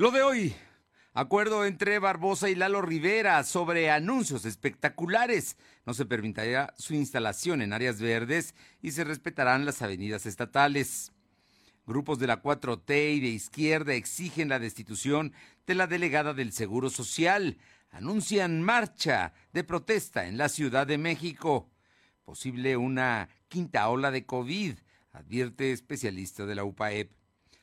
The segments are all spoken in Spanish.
Lo de hoy. Acuerdo entre Barbosa y Lalo Rivera sobre anuncios espectaculares. No se permitirá su instalación en áreas verdes y se respetarán las avenidas estatales. Grupos de la 4T y de izquierda exigen la destitución de la delegada del Seguro Social. Anuncian marcha de protesta en la Ciudad de México. Posible una quinta ola de COVID, advierte especialista de la UPAEP.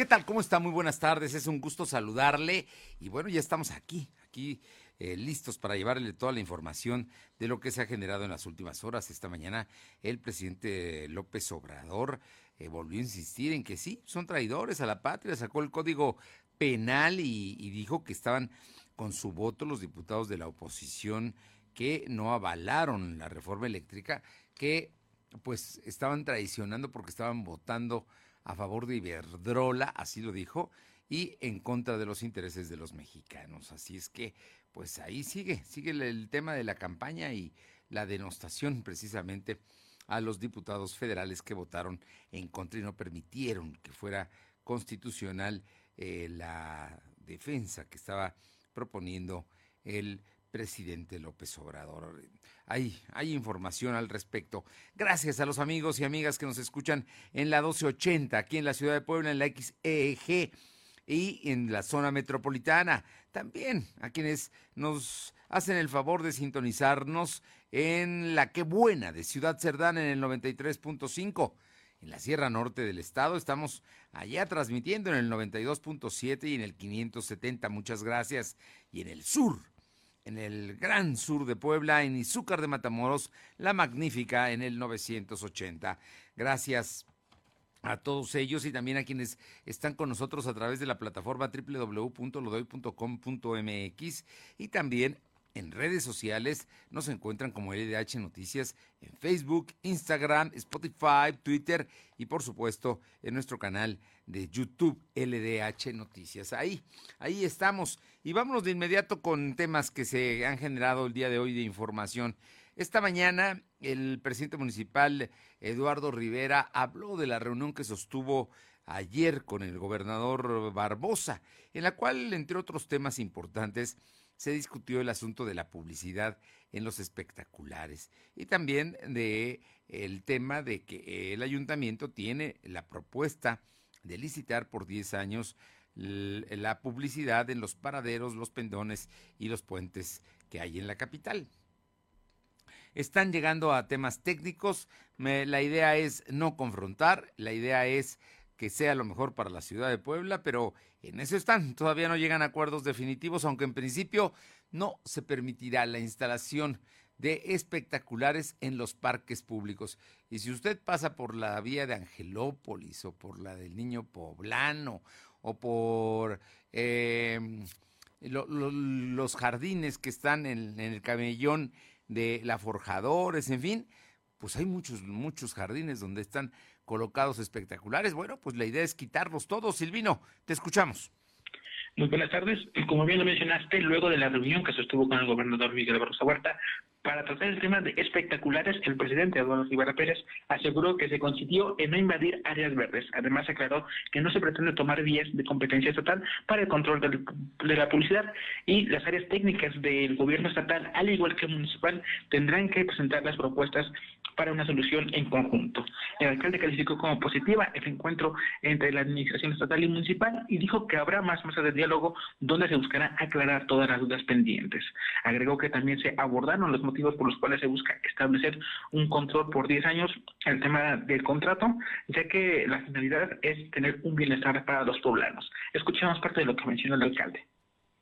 ¿Qué tal? ¿Cómo está? Muy buenas tardes. Es un gusto saludarle. Y bueno, ya estamos aquí, aquí eh, listos para llevarle toda la información de lo que se ha generado en las últimas horas. Esta mañana el presidente López Obrador eh, volvió a insistir en que sí, son traidores a la patria, sacó el código penal y, y dijo que estaban con su voto los diputados de la oposición que no avalaron la reforma eléctrica, que pues estaban traicionando porque estaban votando a favor de Iberdrola, así lo dijo, y en contra de los intereses de los mexicanos. Así es que, pues ahí sigue, sigue el tema de la campaña y la denostación precisamente a los diputados federales que votaron en contra y no permitieron que fuera constitucional eh, la defensa que estaba proponiendo el presidente López Obrador. Hay, información al respecto. Gracias a los amigos y amigas que nos escuchan en la 1280, aquí en la ciudad de Puebla, en la XEG y en la zona metropolitana. También a quienes nos hacen el favor de sintonizarnos en la Qué Buena de Ciudad Cerdán en el 93.5. En la Sierra Norte del Estado estamos allá transmitiendo en el 92.7 y en el 570. Muchas gracias. Y en el sur en el gran sur de Puebla, en Izúcar de Matamoros, La Magnífica en el 980. Gracias a todos ellos y también a quienes están con nosotros a través de la plataforma www.lodoy.com.mx y también en redes sociales nos encuentran como LDH Noticias en Facebook, Instagram, Spotify, Twitter y por supuesto en nuestro canal de YouTube LDH Noticias. Ahí, ahí estamos. Y vámonos de inmediato con temas que se han generado el día de hoy de información. Esta mañana el presidente municipal Eduardo Rivera habló de la reunión que sostuvo ayer con el gobernador Barbosa, en la cual, entre otros temas importantes, se discutió el asunto de la publicidad en los espectaculares y también de el tema de que el ayuntamiento tiene la propuesta de licitar por 10 años la publicidad en los paraderos, los pendones y los puentes que hay en la capital. Están llegando a temas técnicos, la idea es no confrontar, la idea es que sea lo mejor para la ciudad de Puebla, pero en eso están. Todavía no llegan a acuerdos definitivos, aunque en principio no se permitirá la instalación de espectaculares en los parques públicos. Y si usted pasa por la vía de Angelópolis o por la del Niño Poblano o por em, los jardines que están en, en el camellón de la Forjadores, en fin, pues hay muchos, muchos jardines donde están colocados espectaculares. Bueno, pues la idea es quitarlos todos. Silvino, te escuchamos. Muy buenas tardes. Como bien lo mencionaste, luego de la reunión que sostuvo con el gobernador Miguel Barroso Huerta, para tratar el tema de espectaculares, el presidente Eduardo Rivera Pérez aseguró que se consiguió en no invadir áreas verdes. Además, aclaró que no se pretende tomar vías de competencia estatal para el control de la publicidad y las áreas técnicas del gobierno estatal, al igual que municipal, tendrán que presentar las propuestas para una solución en conjunto. El alcalde calificó como positiva el encuentro entre la administración estatal y municipal y dijo que habrá más mesas de diálogo donde se buscará aclarar todas las dudas pendientes. Agregó que también se abordaron los motivos por los cuales se busca establecer un control por 10 años el tema del contrato, ya que la finalidad es tener un bienestar para los poblanos. Escuchemos parte de lo que mencionó el alcalde.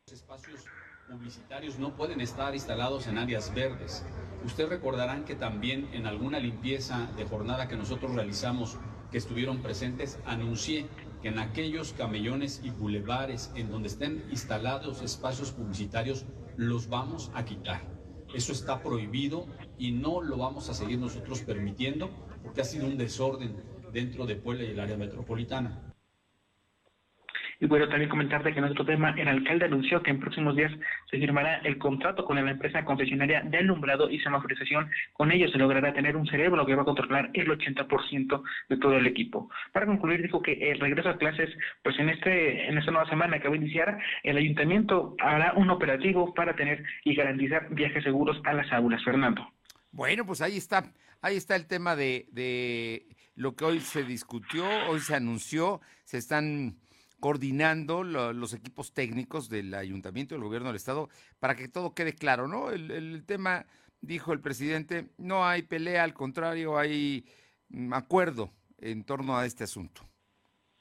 Espacios publicitarios no pueden estar instalados en áreas verdes. Ustedes recordarán que también en alguna limpieza de jornada que nosotros realizamos, que estuvieron presentes, anuncié que en aquellos camellones y bulevares en donde estén instalados espacios publicitarios los vamos a quitar. Eso está prohibido y no lo vamos a seguir nosotros permitiendo porque ha sido un desorden dentro de Puebla y el área metropolitana. Y bueno, también comentarte que en otro tema, el alcalde anunció que en próximos días se firmará el contrato con la empresa concesionaria de alumbrado y semaforización. Con ello se logrará tener un cerebro que va a controlar el 80% de todo el equipo. Para concluir, dijo que el regreso a clases, pues en este en esta nueva semana que va a iniciar, el ayuntamiento hará un operativo para tener y garantizar viajes seguros a las aulas. Fernando. Bueno, pues ahí está, ahí está el tema de, de lo que hoy se discutió, hoy se anunció, se están coordinando los equipos técnicos del ayuntamiento, del gobierno del estado, para que todo quede claro, ¿no? El, tema, dijo el presidente, no hay pelea, al contrario, hay mm, acuerdo en torno a este asunto.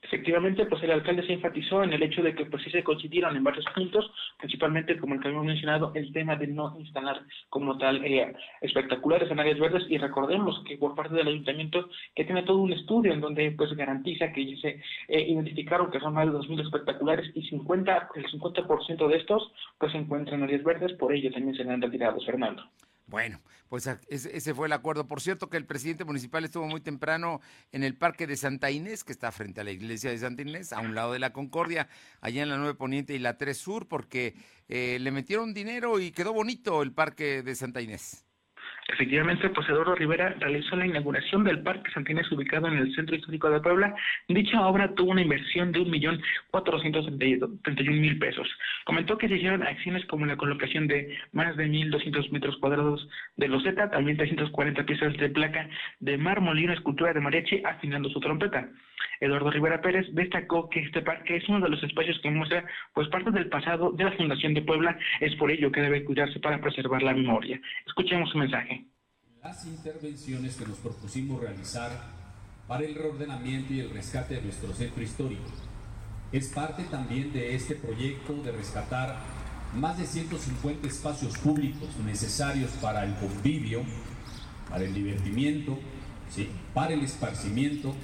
Efectivamente, pues el alcalde se enfatizó en el hecho de que pues sí se coincidieron en varios puntos, principalmente como el que habíamos mencionado, el tema de no instalar como tal eh, espectaculares en áreas verdes y recordemos que por parte del ayuntamiento que tiene todo un estudio en donde pues garantiza que se eh, identificaron que son más de 2.000 espectaculares y 50, el 50% de estos pues se encuentran en áreas verdes, por ello también se han retirado, Fernando. Bueno, pues ese fue el acuerdo. Por cierto que el presidente municipal estuvo muy temprano en el Parque de Santa Inés, que está frente a la iglesia de Santa Inés, a un lado de la Concordia, allá en la 9 Poniente y la 3 Sur, porque eh, le metieron dinero y quedó bonito el Parque de Santa Inés. Efectivamente, pues Eduardo Rivera realizó la inauguración del Parque Santines ubicado en el Centro Histórico de Puebla. Dicha obra tuvo una inversión de un millón mil pesos. Comentó que se hicieron acciones como la colocación de más de 1.200 metros cuadrados de loseta, también 340 piezas de placa de mármol y una escultura de mariachi afinando su trompeta. Eduardo Rivera Pérez destacó que este parque es uno de los espacios que muestra pues parte del pasado de la Fundación de Puebla, es por ello que debe cuidarse para preservar la memoria. Escuchemos su mensaje. Las intervenciones que nos propusimos realizar para el reordenamiento y el rescate de nuestro centro histórico es parte también de este proyecto de rescatar más de 150 espacios públicos necesarios para el convivio, para el divertimiento, ¿sí? para el esparcimiento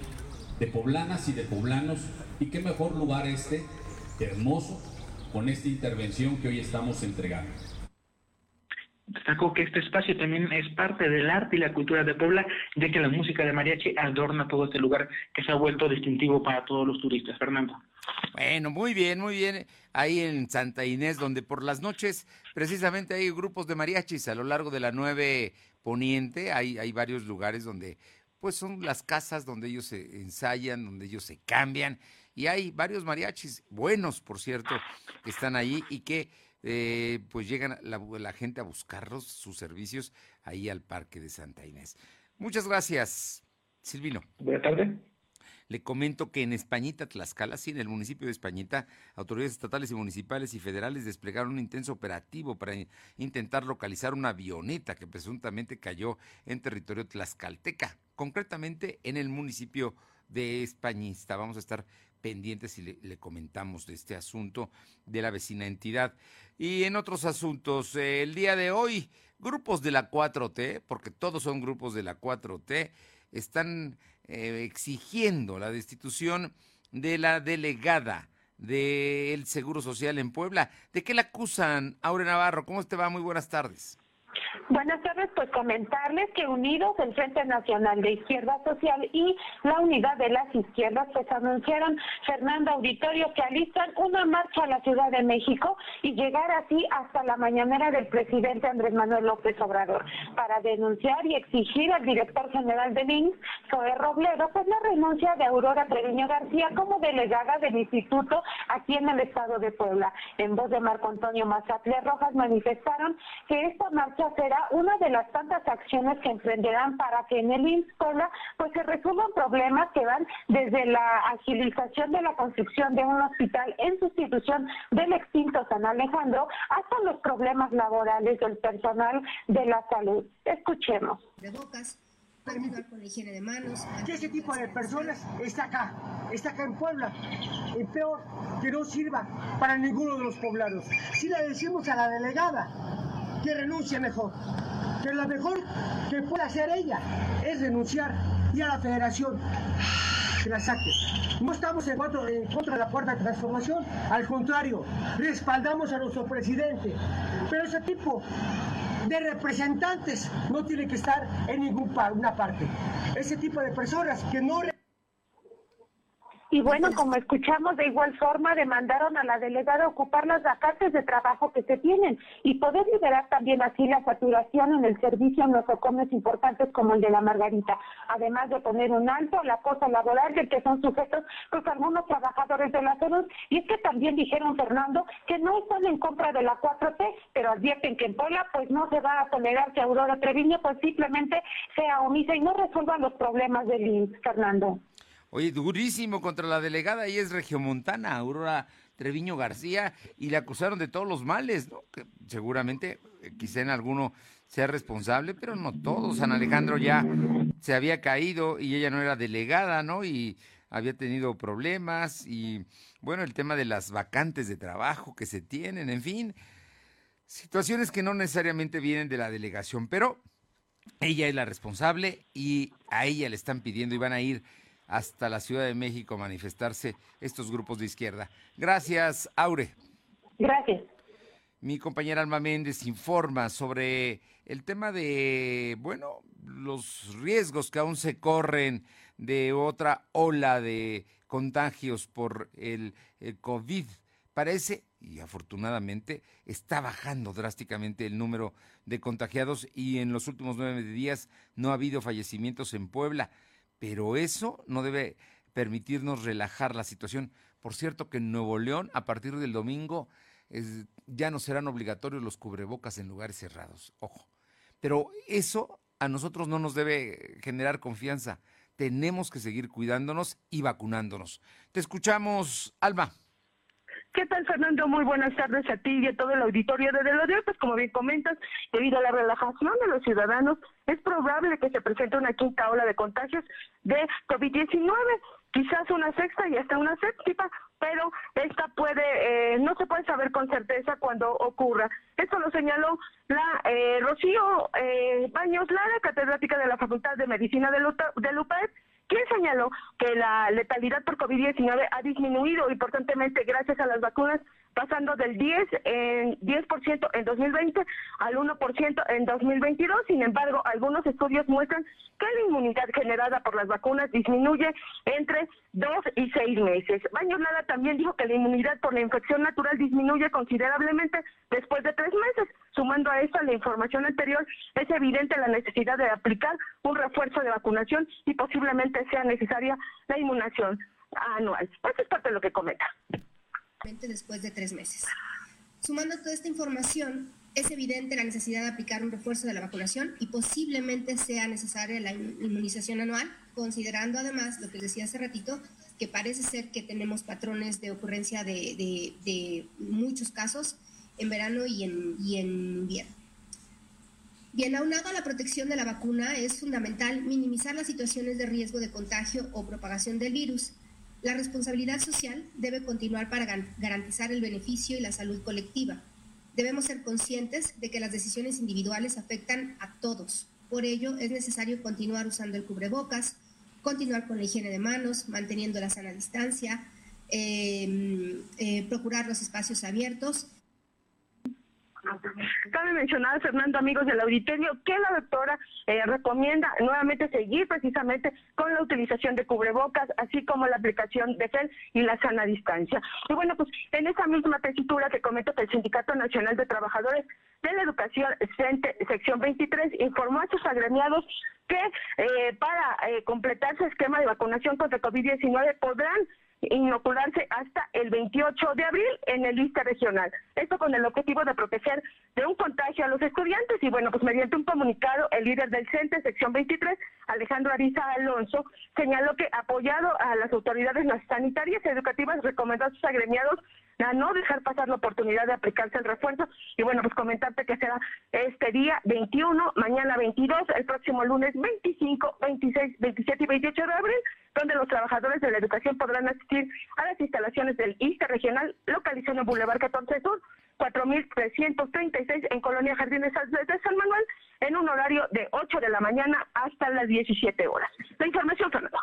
de poblanas y de poblanos. Y qué mejor lugar este, hermoso, con esta intervención que hoy estamos entregando. Destacó que este espacio también es parte del arte y la cultura de Puebla, ya que la música de mariachi adorna todo este lugar que se ha vuelto distintivo para todos los turistas. Fernando. Bueno, muy bien, muy bien. Ahí en Santa Inés, donde por las noches precisamente hay grupos de mariachis a lo largo de la 9 Poniente, hay, hay varios lugares donde pues son las casas donde ellos se ensayan, donde ellos se cambian. Y hay varios mariachis, buenos por cierto, que están ahí y que eh, pues llegan la, gente a buscarlos, sus servicios, ahí al Parque de Santa Inés. Muchas gracias, Silvino. Buenas tardes. Le comento que en Españita, Tlaxcala, sí, en el municipio de Españita, autoridades estatales y municipales y federales desplegaron un intenso operativo para intentar localizar una avioneta que presuntamente cayó en territorio tlaxcalteca concretamente en el municipio de Españista. Vamos a estar pendientes y le, comentamos de este asunto de la vecina entidad. Y en otros asuntos, el día de hoy, grupos de la 4T, porque todos son grupos de la 4T, están eh, exigiendo la destitución de la delegada del Seguro Social en Puebla. ¿De qué la acusan, Aure Navarro? ¿Cómo te va? Muy buenas tardes. Buenas tardes, pues comentarles que unidos el Frente Nacional de Izquierda Social y la Unidad de las Izquierdas pues anunciaron Fernando Auditorio que alistan una marcha a la Ciudad de México y llegar así hasta la mañanera del presidente Andrés Manuel López Obrador para denunciar y exigir al director general de INSS, Zoe Robledo, pues la renuncia de Aurora Treviño García como delegada del instituto aquí en el estado de Puebla. En voz de Marco Antonio Mazatle Rojas manifestaron que esta marcha será una de las tantas acciones que emprenderán para que en el IMSS pues se resuelvan problemas que van desde la agilización de la construcción de un hospital en sustitución del extinto San Alejandro hasta los problemas laborales del personal de la salud. Escuchemos. De bocas, con la higiene de manos. Ese tipo de personas está acá, está acá en Puebla. Y peor, que no sirva para ninguno de los poblados. Si le decimos a la delegada que renuncie mejor. Que lo mejor que pueda hacer ella es renunciar y a la federación que la saque. No estamos en, en contra de la cuarta transformación, al contrario, respaldamos a nuestro presidente, Pero ese tipo de representantes no tiene que estar en ninguna parte. Ese tipo de personas que no y bueno, como escuchamos, de igual forma demandaron a la delegada ocupar las vacantes de trabajo que se tienen y poder liberar también así la saturación en el servicio en los socorros importantes como el de la Margarita, además de poner un alto a la cosa laboral del que son sujetos pues algunos trabajadores de la salud. Y es que también dijeron, Fernando, que no están en compra de la 4T, pero advierten que en Puebla pues no se va a tolerar que Aurora Treviño pues simplemente sea omisa y no resuelva los problemas del Fernando. Oye, durísimo contra la delegada, y es regiomontana, Aurora Treviño García, y le acusaron de todos los males, ¿no? Que seguramente, eh, quizá en alguno sea responsable, pero no todos. San Alejandro ya se había caído y ella no era delegada, ¿no? Y había tenido problemas, y bueno, el tema de las vacantes de trabajo que se tienen, en fin, situaciones que no necesariamente vienen de la delegación, pero ella es la responsable y a ella le están pidiendo y van a ir hasta la Ciudad de México manifestarse estos grupos de izquierda. Gracias, Aure. Gracias. Mi compañera Alma Méndez informa sobre el tema de, bueno, los riesgos que aún se corren de otra ola de contagios por el, el COVID. Parece, y afortunadamente, está bajando drásticamente el número de contagiados y en los últimos nueve días no ha habido fallecimientos en Puebla pero eso no debe permitirnos relajar la situación. Por cierto que en Nuevo León, a partir del domingo, ya no serán obligatorios los cubrebocas en lugares cerrados. Ojo. Pero eso a nosotros no nos debe generar confianza. Tenemos que seguir cuidándonos y vacunándonos. Te escuchamos, Alma. ¿Qué tal, Fernando? Muy buenas tardes a ti y a todo el auditorio de Delodeo. Pues como bien comentas, debido a la relajación de los ciudadanos, es probable que se presente una quinta ola de contagios de COVID-19, quizás una sexta y hasta una séptima, pero esta puede, eh, no se puede saber con certeza cuándo ocurra. Esto lo señaló la eh, Rocío eh, Baños Lara, catedrática de la Facultad de Medicina de, de quien señaló que la letalidad por COVID-19 ha disminuido importantemente gracias a las vacunas, pasando del 10 en 10% en 2020 al 1% en 2022. Sin embargo, algunos estudios muestran que la inmunidad generada por las vacunas disminuye entre 2 y 6 meses. Baños Nada también dijo que la inmunidad por la infección natural disminuye considerablemente después de tres meses. Sumando a esto la información anterior, es evidente la necesidad de aplicar un refuerzo de vacunación y posiblemente sea necesaria la inmunización anual. Eso es parte de lo que comenta. Después de tres meses. Sumando toda esta información, es evidente la necesidad de aplicar un refuerzo de la vacunación y posiblemente sea necesaria la inmunización anual, considerando además lo que decía hace ratito, que parece ser que tenemos patrones de ocurrencia de, muchos casos en verano y en, y en invierno. Bien, aunado a la protección de la vacuna, es fundamental minimizar las situaciones de riesgo de contagio o propagación del virus. La responsabilidad social debe continuar para garantizar el beneficio y la salud colectiva. Debemos ser conscientes de que las decisiones individuales afectan a todos. Por ello, es necesario continuar usando el cubrebocas, continuar con la higiene de manos, manteniendo la sana distancia, eh, eh, procurar los espacios abiertos Cabe mencionar, Fernando, amigos del auditorio, que la doctora eh, recomienda nuevamente seguir precisamente con la utilización de cubrebocas, así como la aplicación de gel y la sana distancia. Y bueno, pues en esa misma tesitura te comento que el Sindicato Nacional de Trabajadores de la Educación, sección 23, informó a sus agremiados que eh, para eh, completar su esquema de vacunación contra COVID-19 podrán inocularse hasta el 28 de abril en el lista regional. Esto con el objetivo de proteger de un contagio a los estudiantes y bueno, pues mediante un comunicado, el líder del CENTE, sección 23, Alejandro Ariza Alonso, señaló que apoyado a las autoridades sanitarias y educativas, recomendó a sus agremiados a no dejar pasar la oportunidad de aplicarse el refuerzo y bueno, pues comentarte que será este día 21, mañana 22, el próximo lunes 25, 26, 27 y 28 de abril, donde los trabajadores de la educación podrán asistir a las instalaciones del ISTE regional localizado en Boulevard 14 Sur, 4336 en Colonia Jardines de San Manuel, en un horario de 8 de la mañana hasta las 17 horas. La información, Fernando.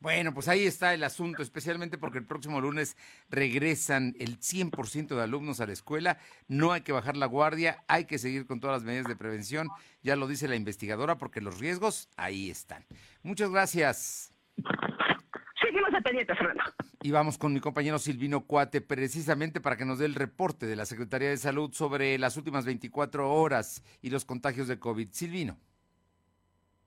Bueno, pues ahí está el asunto, especialmente porque el próximo lunes regresan el 100% de alumnos a la escuela. No hay que bajar la guardia, hay que seguir con todas las medidas de prevención. Ya lo dice la investigadora, porque los riesgos ahí están. Muchas gracias. Seguimos a pendiente, Fernando. Y vamos con mi compañero Silvino Cuate, precisamente para que nos dé el reporte de la Secretaría de Salud sobre las últimas 24 horas y los contagios de COVID. Silvino.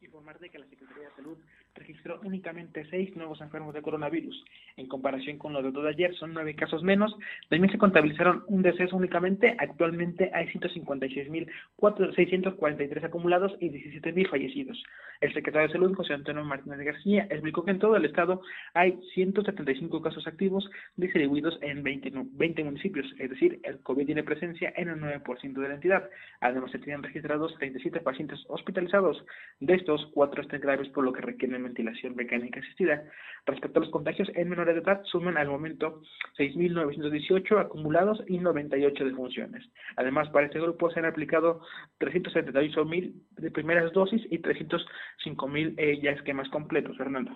Informar de que la Secretaría de Salud registró únicamente seis nuevos enfermos de coronavirus. En comparación con los de ayer, son nueve casos menos. También se contabilizaron un deceso únicamente. Actualmente hay 156.643 acumulados y 17.000 fallecidos. El secretario de Salud, José Antonio Martínez García, explicó que en todo el estado hay 175 casos activos distribuidos en 20, 20 municipios, es decir, el COVID tiene presencia en el 9% de la entidad. Además, se tienen registrados 37 pacientes hospitalizados. De estos, cuatro están graves por lo que requieren ventilación mecánica asistida. Respecto a los contagios en menores de edad, suman al momento 6.918 acumulados y 98 defunciones. Además, para este grupo se han aplicado 378.000 de primeras dosis y 305.000 eh, ya esquemas completos, Fernando.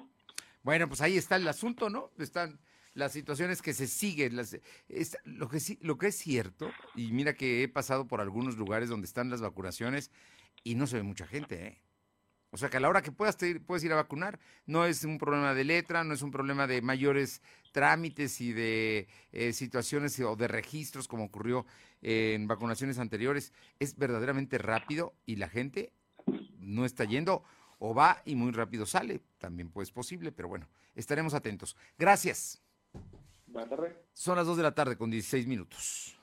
Bueno, pues ahí está el asunto, ¿no? Están las situaciones que se siguen, las, lo, que, lo que es cierto, y mira que he pasado por algunos lugares donde están las vacunaciones y no se ve mucha gente, ¿eh? O sea que a la hora que puedas te puedes ir a vacunar, no es un problema de letra, no es un problema de mayores trámites y de eh, situaciones o de registros como ocurrió en vacunaciones anteriores. Es verdaderamente rápido y la gente no está yendo o va y muy rápido sale. También pues posible, pero bueno, estaremos atentos. Gracias. Son las 2 de la tarde con 16 minutos.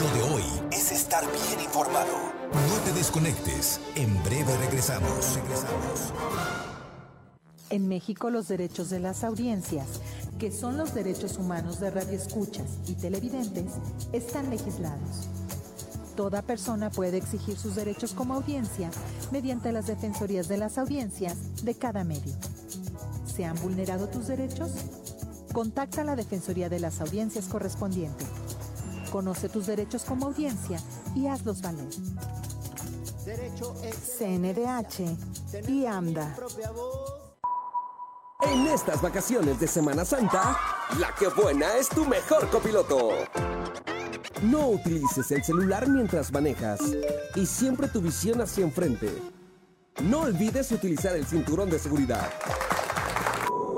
Lo de hoy es estar bien informado. No te desconectes. En breve regresamos. Regresamos. En México los derechos de las audiencias, que son los derechos humanos de radioescuchas y televidentes, están legislados. Toda persona puede exigir sus derechos como audiencia mediante las defensorías de las audiencias de cada medio. ¿Se han vulnerado tus derechos? Contacta a la Defensoría de las Audiencias correspondiente Conoce tus derechos como audiencia y hazlos valer. CNDH y AMDA. En estas vacaciones de Semana Santa, la que buena es tu mejor copiloto. No utilices el celular mientras manejas y siempre tu visión hacia enfrente. No olvides utilizar el cinturón de seguridad.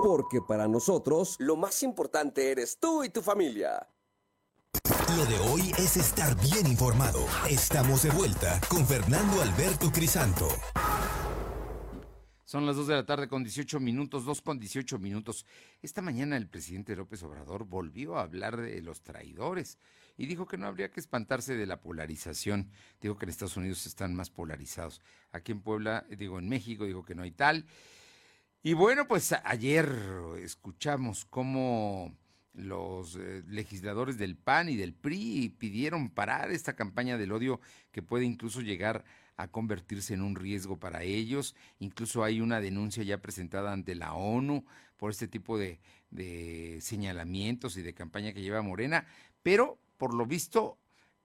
Porque para nosotros, lo más importante eres tú y tu familia. Lo de hoy es estar bien informado. Estamos de vuelta con Fernando Alberto Crisanto. Son las 2 de la tarde con 18 minutos, 2 con 18 minutos. Esta mañana el presidente López Obrador volvió a hablar de los traidores y dijo que no habría que espantarse de la polarización. Dijo que en Estados Unidos están más polarizados. Aquí en Puebla, digo en México, dijo que no hay tal. Y bueno, pues ayer escuchamos cómo los eh, legisladores del PAN y del PRI pidieron parar esta campaña del odio que puede incluso llegar a convertirse en un riesgo para ellos. Incluso hay una denuncia ya presentada ante la ONU por este tipo de, de señalamientos y de campaña que lleva Morena, pero por lo visto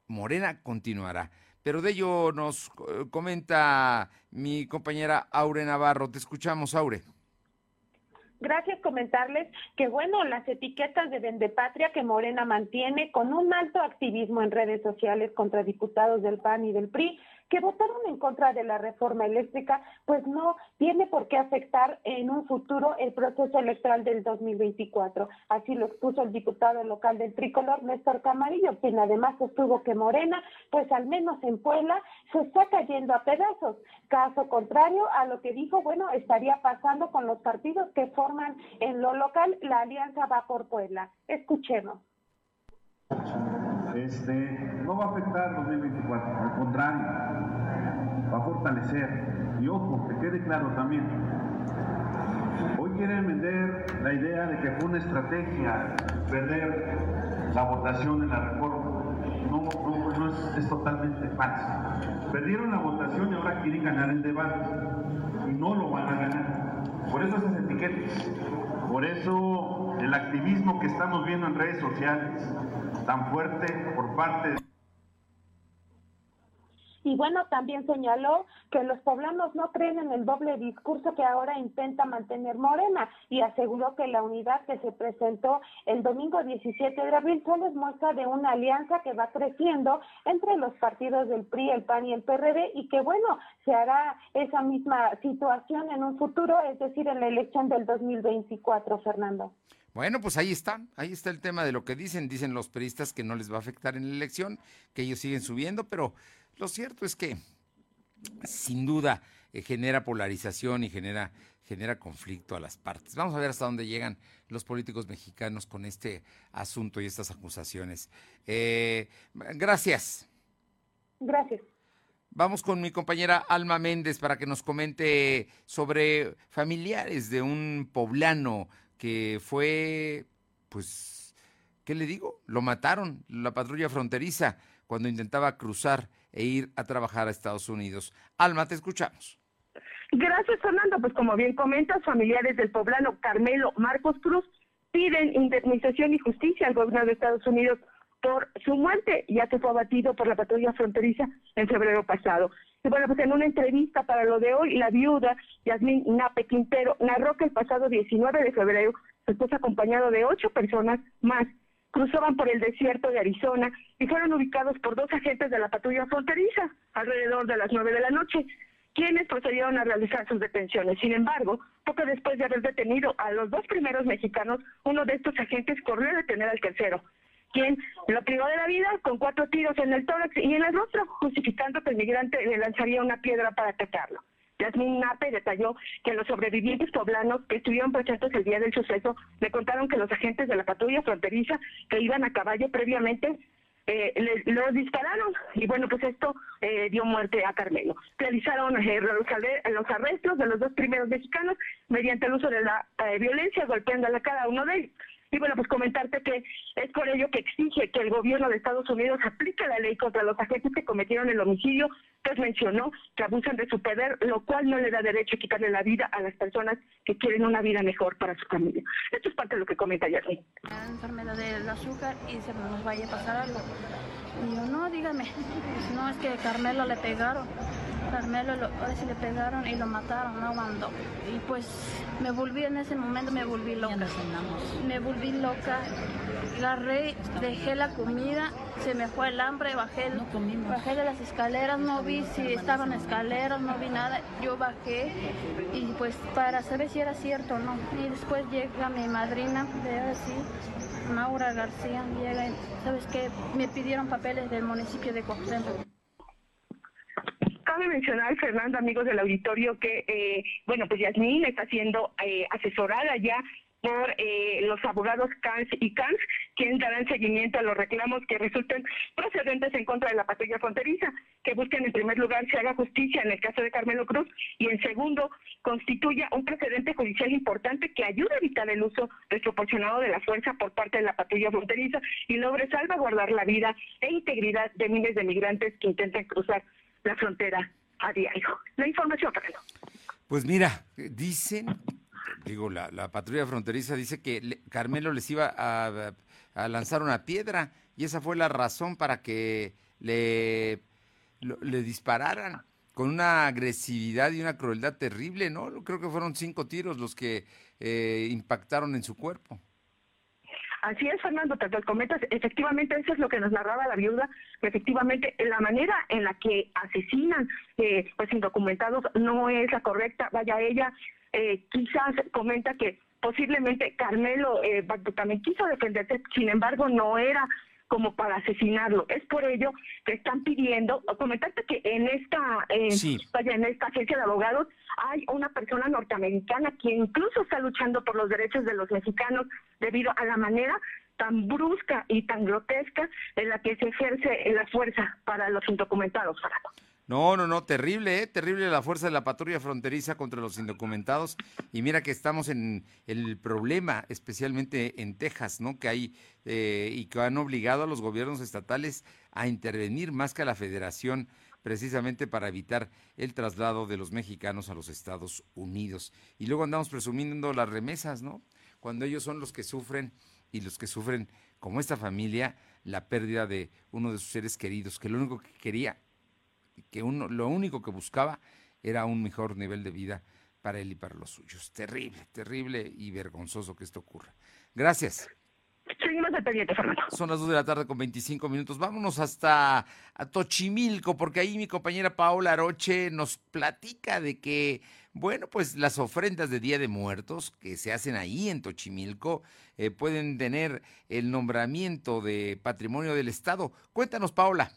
Morena continuará. Pero de ello nos eh, comenta mi compañera Aure Navarro. Te escuchamos, Aure. Gracias, comentarles que, bueno, las etiquetas de Vendepatria que Morena mantiene con un alto activismo en redes sociales contra diputados del PAN y del PRI que votaron en contra de la reforma eléctrica, pues no tiene por qué afectar en un futuro el proceso electoral del 2024. Así lo expuso el diputado local del tricolor, Néstor Camarillo, quien además sostuvo que Morena, pues al menos en Puebla, se está cayendo a pedazos. Caso contrario a lo que dijo, bueno, estaría pasando con los partidos que forman en lo local la Alianza Va por Puebla. Escuchemos este, no va a afectar 2024, al contrario, va a fortalecer. Y ojo, que quede claro también, hoy quieren vender la idea de que fue una estrategia perder la votación en la reforma. No, no, es, es totalmente falso. Perdieron la votación y ahora quieren ganar el debate. Y no lo van a ganar. Por eso esas etiquetas. Por eso el activismo que estamos viendo en redes sociales tan fuerte por parte Y bueno, también señaló que los poblanos no creen en el doble discurso que ahora intenta mantener Morena y aseguró que la unidad que se presentó el domingo 17 de abril solo es muestra de una alianza que va creciendo entre los partidos del PRI, el PAN y el PRD y que bueno, se hará esa misma situación en un futuro, es decir, en la elección del 2024, Fernando. Bueno, pues ahí está, ahí está el tema de lo que dicen, dicen los periodistas que no les va a afectar en la elección, que ellos siguen subiendo, pero lo cierto es que sin duda eh, genera polarización y genera, genera conflicto a las partes. Vamos a ver hasta dónde llegan los políticos mexicanos con este asunto y estas acusaciones. Eh, gracias. Gracias. Vamos con mi compañera Alma Méndez para que nos comente sobre familiares de un poblano que fue, pues, ¿qué le digo? Lo mataron, la patrulla fronteriza, cuando intentaba cruzar e ir a trabajar a Estados Unidos. Alma, te escuchamos. Gracias, Fernando. Pues como bien comentas, familiares del poblano Carmelo Marcos Cruz piden indemnización y justicia al gobierno de Estados Unidos por su muerte, ya que fue abatido por la patrulla fronteriza en febrero pasado. Y bueno, pues en una entrevista para lo de hoy, la viuda Yasmín Nape Quintero narró que el pasado 19 de febrero su esposo acompañado de ocho personas más cruzaban por el desierto de Arizona y fueron ubicados por dos agentes de la patrulla fronteriza alrededor de las nueve de la noche, quienes procedieron a realizar sus detenciones. Sin embargo, poco después de haber detenido a los dos primeros mexicanos, uno de estos agentes corrió a detener al tercero quien lo privó de la vida con cuatro tiros en el tórax y en el rostro, justificando que el migrante le lanzaría una piedra para atacarlo. Yasmin Nape detalló que los sobrevivientes poblanos que estuvieron presentes el día del suceso le contaron que los agentes de la patrulla fronteriza que iban a caballo previamente eh, los dispararon y bueno pues esto eh, dio muerte a Carmelo. Realizaron eh, los, arrestos de los dos primeros mexicanos mediante el uso de la eh, violencia golpeando a cada uno de ellos. Y bueno, pues comentarte que es por ello que exige que el gobierno de Estados Unidos aplique la ley contra los agentes que cometieron el homicidio, pues mencionó que abusan de su poder, lo cual no le da derecho a quitarle la vida a las personas que quieren una vida mejor para su familia. Esto es parte de lo que comenta Yasmin. La enfermedad del azúcar y se nos vaya a pasar algo. Y no, dígame, pues no, es que Carmelo le pegaron. Carmelo lo, ahora sí le pegaron y lo mataron, no aguantó. Y pues me volví en ese momento, me volví loca. Me volví loca. Agarré, dejé la comida, se me fue el hambre, bajé, bajé de las escaleras, no vi si estaban escaleras, no vi nada. Yo bajé y pues para saber si era cierto o no. Y después llega mi madrina, de así, Maura García, llega y, ¿sabes qué? Me pidieron papeles del municipio de Coxentro cabe mencionar, Fernando, amigos del auditorio, que, eh, bueno, pues Yasmín está siendo eh, asesorada ya por eh, los abogados CANS y CANS, quienes darán seguimiento a los reclamos que resulten procedentes en contra de la patrulla fronteriza, que busquen en primer lugar se haga justicia en el caso de Carmelo Cruz y en segundo constituya un precedente judicial importante que ayude a evitar el uso desproporcionado de la fuerza por parte de la patrulla fronteriza y logre salvaguardar la vida e integridad de miles de migrantes que intenten cruzar la frontera a. La información, Carlos. Pues mira, dicen, digo, la, la patrulla fronteriza dice que Carmelo les iba a, a, lanzar una piedra y esa fue la razón para que le, le dispararan con una agresividad y una crueldad terrible, ¿no? Creo que fueron cinco tiros los que eh, impactaron en su cuerpo. Así es, Fernando, tanto comentas, efectivamente eso es lo que nos narraba la viuda, que efectivamente la manera en la que asesinan eh, pues indocumentados no es la correcta. Vaya, ella eh, quizás comenta que posiblemente Carmelo eh, también quiso defenderse, sin embargo no era como para asesinarlo. Es por ello que están pidiendo, comentarte que en esta, vaya, en esta agencia de abogados hay una persona norteamericana que incluso está luchando por los derechos de los mexicanos debido a la manera tan brusca y tan grotesca en la que se ejerce la fuerza para los indocumentados, no, no, no, terrible, ¿eh? terrible la fuerza de la patrulla fronteriza contra los indocumentados. Y mira que estamos en el problema, especialmente en Texas, ¿no? Que hay eh, y que han obligado a los gobiernos estatales a intervenir más que a la federación, precisamente para evitar el traslado de los mexicanos a los Estados Unidos. Y luego andamos presumiendo las remesas, ¿no? Cuando ellos son los que sufren y los que sufren, como esta familia, la pérdida de uno de sus seres queridos, que lo único que quería que uno, lo único que buscaba era un mejor nivel de vida para él y para los suyos. Terrible, terrible y vergonzoso que esto ocurra. Gracias. Seguimos al pendiente, Fernando. Son las 2 de la tarde con 25 minutos. Vámonos hasta a Tochimilco, porque ahí mi compañera Paola Aroche nos platica de que, bueno, pues las ofrendas de Día de Muertos que se hacen ahí en Tochimilco eh, pueden tener el nombramiento de Patrimonio del Estado. Cuéntanos, Paola.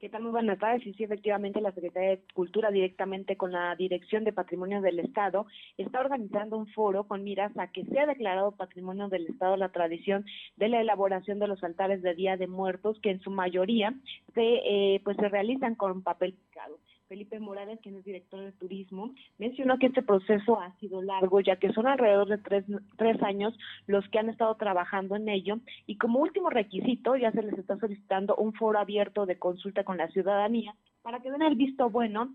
¿Qué tal? Muy buenas tardes. Y sí, efectivamente, la Secretaría de Cultura, directamente con la Dirección de Patrimonio del Estado, está organizando un foro con miras a que sea declarado Patrimonio del Estado la tradición de la elaboración de los altares de Día de Muertos, que en su mayoría se, eh, pues, se realizan con papel picado. Felipe Morales, quien es director de turismo, mencionó que este proceso ha sido largo, ya que son alrededor de tres, tres años los que han estado trabajando en ello y como último requisito ya se les está solicitando un foro abierto de consulta con la ciudadanía para que den el visto bueno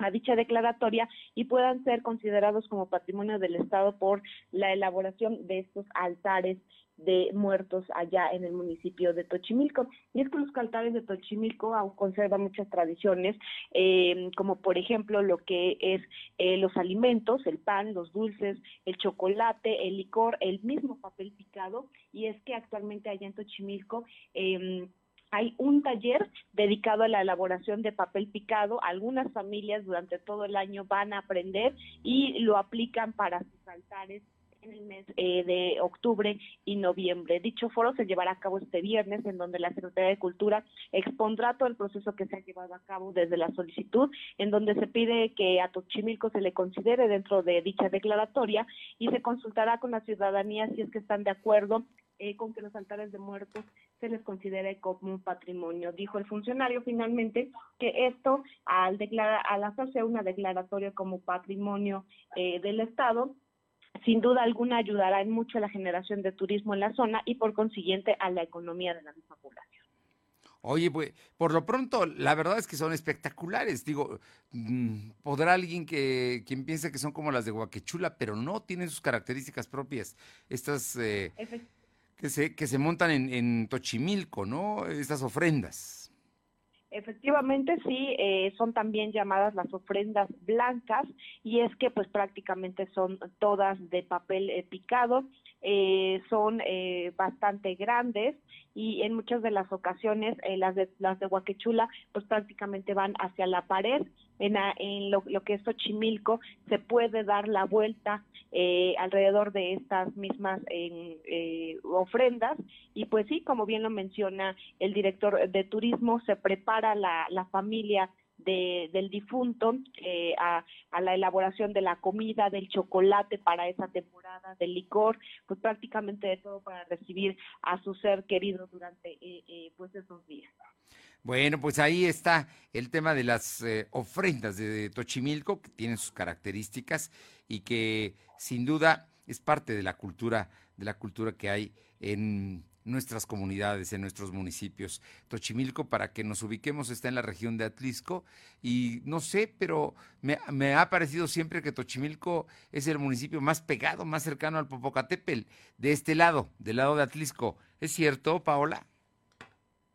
a dicha declaratoria y puedan ser considerados como patrimonio del Estado por la elaboración de estos altares de muertos allá en el municipio de Tochimilco. Y es que los altares de Tochimilco aún conservan muchas tradiciones, eh, como por ejemplo lo que es eh, los alimentos, el pan, los dulces, el chocolate, el licor, el mismo papel picado. Y es que actualmente allá en Tochimilco eh, hay un taller dedicado a la elaboración de papel picado. Algunas familias durante todo el año van a aprender y lo aplican para sus altares en el mes eh, de octubre y noviembre. Dicho foro se llevará a cabo este viernes, en donde la Secretaría de Cultura expondrá todo el proceso que se ha llevado a cabo desde la solicitud, en donde se pide que a Tochimilco se le considere dentro de dicha declaratoria y se consultará con la ciudadanía si es que están de acuerdo eh, con que los altares de muertos se les considere como un patrimonio. Dijo el funcionario finalmente que esto, al, declarar, al hacerse una declaratoria como patrimonio eh, del Estado, sin duda alguna ayudará en mucho a la generación de turismo en la zona y por consiguiente a la economía de la misma población. Oye, pues por lo pronto, la verdad es que son espectaculares. Digo, mm, podrá alguien que quien piense que son como las de Huaquechula, pero no tienen sus características propias. Estas eh, que se que se montan en, en Tochimilco, ¿no? Estas ofrendas. Efectivamente, sí, eh, son también llamadas las ofrendas blancas y es que pues prácticamente son todas de papel eh, picado, eh, son eh, bastante grandes y en muchas de las ocasiones eh, las de las de Huaquechula pues prácticamente van hacia la pared. En, en lo, que es Xochimilco se puede dar la vuelta eh, alrededor de estas mismas eh, ofrendas. Y pues sí como bien lo menciona el director de turismo se prepara la, la familia de, del difunto eh, a, a, la elaboración de la comida, del chocolate para esa temporada, del licor, pues prácticamente de todo para recibir a su ser querido durante eh, eh, pues esos días. Bueno, pues ahí está el tema de las eh, ofrendas de, Tochimilco, que tienen sus características y que sin duda es parte de la cultura, de la cultura que hay en nuestras comunidades, en nuestros municipios. Tochimilco, para que nos ubiquemos, está en la región de Atlisco y no sé, pero me, ha parecido siempre que Tochimilco es el municipio más pegado, más cercano al Popocatépetl, de este lado, del lado de Atlisco. ¿Es cierto, Paola?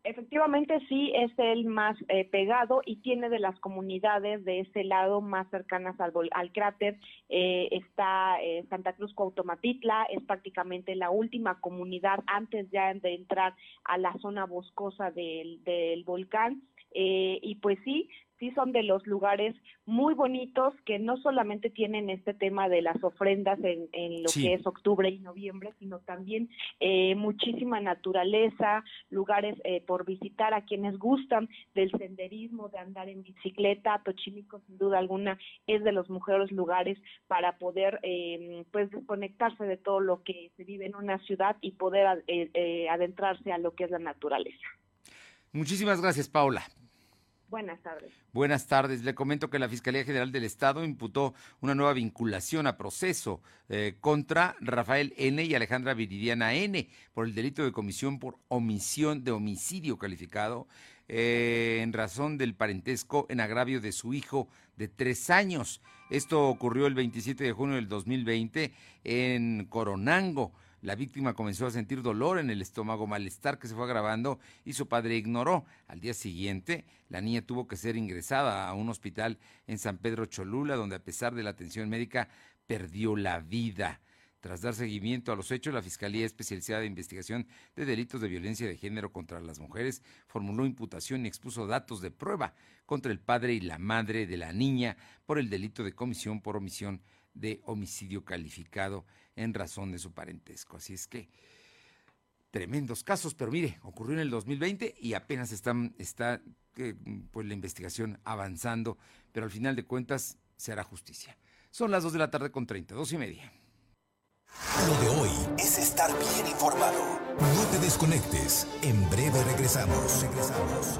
Efectivamente, sí, es el más eh, pegado y tiene de las comunidades de ese lado más cercanas al, al cráter. Eh, está eh, Santa Cruz Cuautomatitla, es prácticamente la última comunidad antes ya de entrar a la zona boscosa del, del volcán. y pues sí, sí son de los lugares muy bonitos que no solamente tienen este tema de las ofrendas en, en lo sí. que es octubre y noviembre, sino también eh, muchísima naturaleza, lugares eh, por visitar a quienes gustan del senderismo, de andar en bicicleta. Tochimilco, sin duda alguna, es de los mejores lugares para poder eh, pues desconectarse de todo lo que se vive en una ciudad y poder eh, adentrarse a lo que es la naturaleza. Muchísimas gracias, Paula. Buenas tardes. Buenas tardes. Le comento que la Fiscalía General del Estado imputó una nueva vinculación a proceso eh, contra Rafael N. y Alejandra Viridiana N. por el delito de comisión por omisión de homicidio calificado eh, en razón del parentesco en agravio de su hijo de tres años. Esto ocurrió el 27 de junio del 2020 en Coronango. La víctima comenzó a sentir dolor en el estómago, malestar que se fue agravando y su padre ignoró. Al día siguiente, la niña tuvo que ser ingresada a un hospital en San Pedro Cholula, donde a pesar de la atención médica perdió la vida. Tras dar seguimiento a los hechos, la Fiscalía Especializada de Investigación de Delitos de Violencia de Género contra las Mujeres formuló imputación y expuso datos de prueba contra el padre y la madre de la niña por el delito de comisión por omisión de homicidio calificado en razón de su parentesco. Así es que tremendos casos, pero mire, ocurrió en el 2020 y apenas están, está eh, pues la investigación avanzando, pero al final de cuentas se hará justicia. Son las 2 de la tarde con 30, dos y media. Lo de hoy es estar bien informado. No te desconectes. En breve regresamos. Regresamos.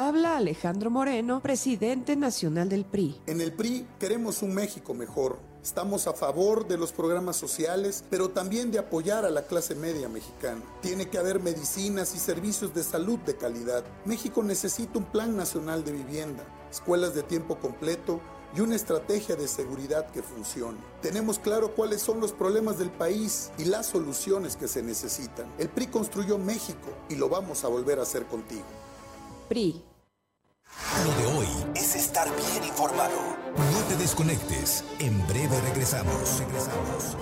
Habla Alejandro Moreno, presidente nacional del PRI. En el PRI queremos un México mejor. Estamos a favor de los programas sociales, pero también de apoyar a la clase media mexicana. Tiene que haber medicinas y servicios de salud de calidad. México necesita un plan nacional de vivienda, escuelas de tiempo completo y una estrategia de seguridad que funcione. Tenemos claro cuáles son los problemas del país y las soluciones que se necesitan. El PRI construyó México y lo vamos a volver a hacer contigo. PRI. Lo de hoy es estar bien informado. No te desconectes. En breve regresamos. Regresamos.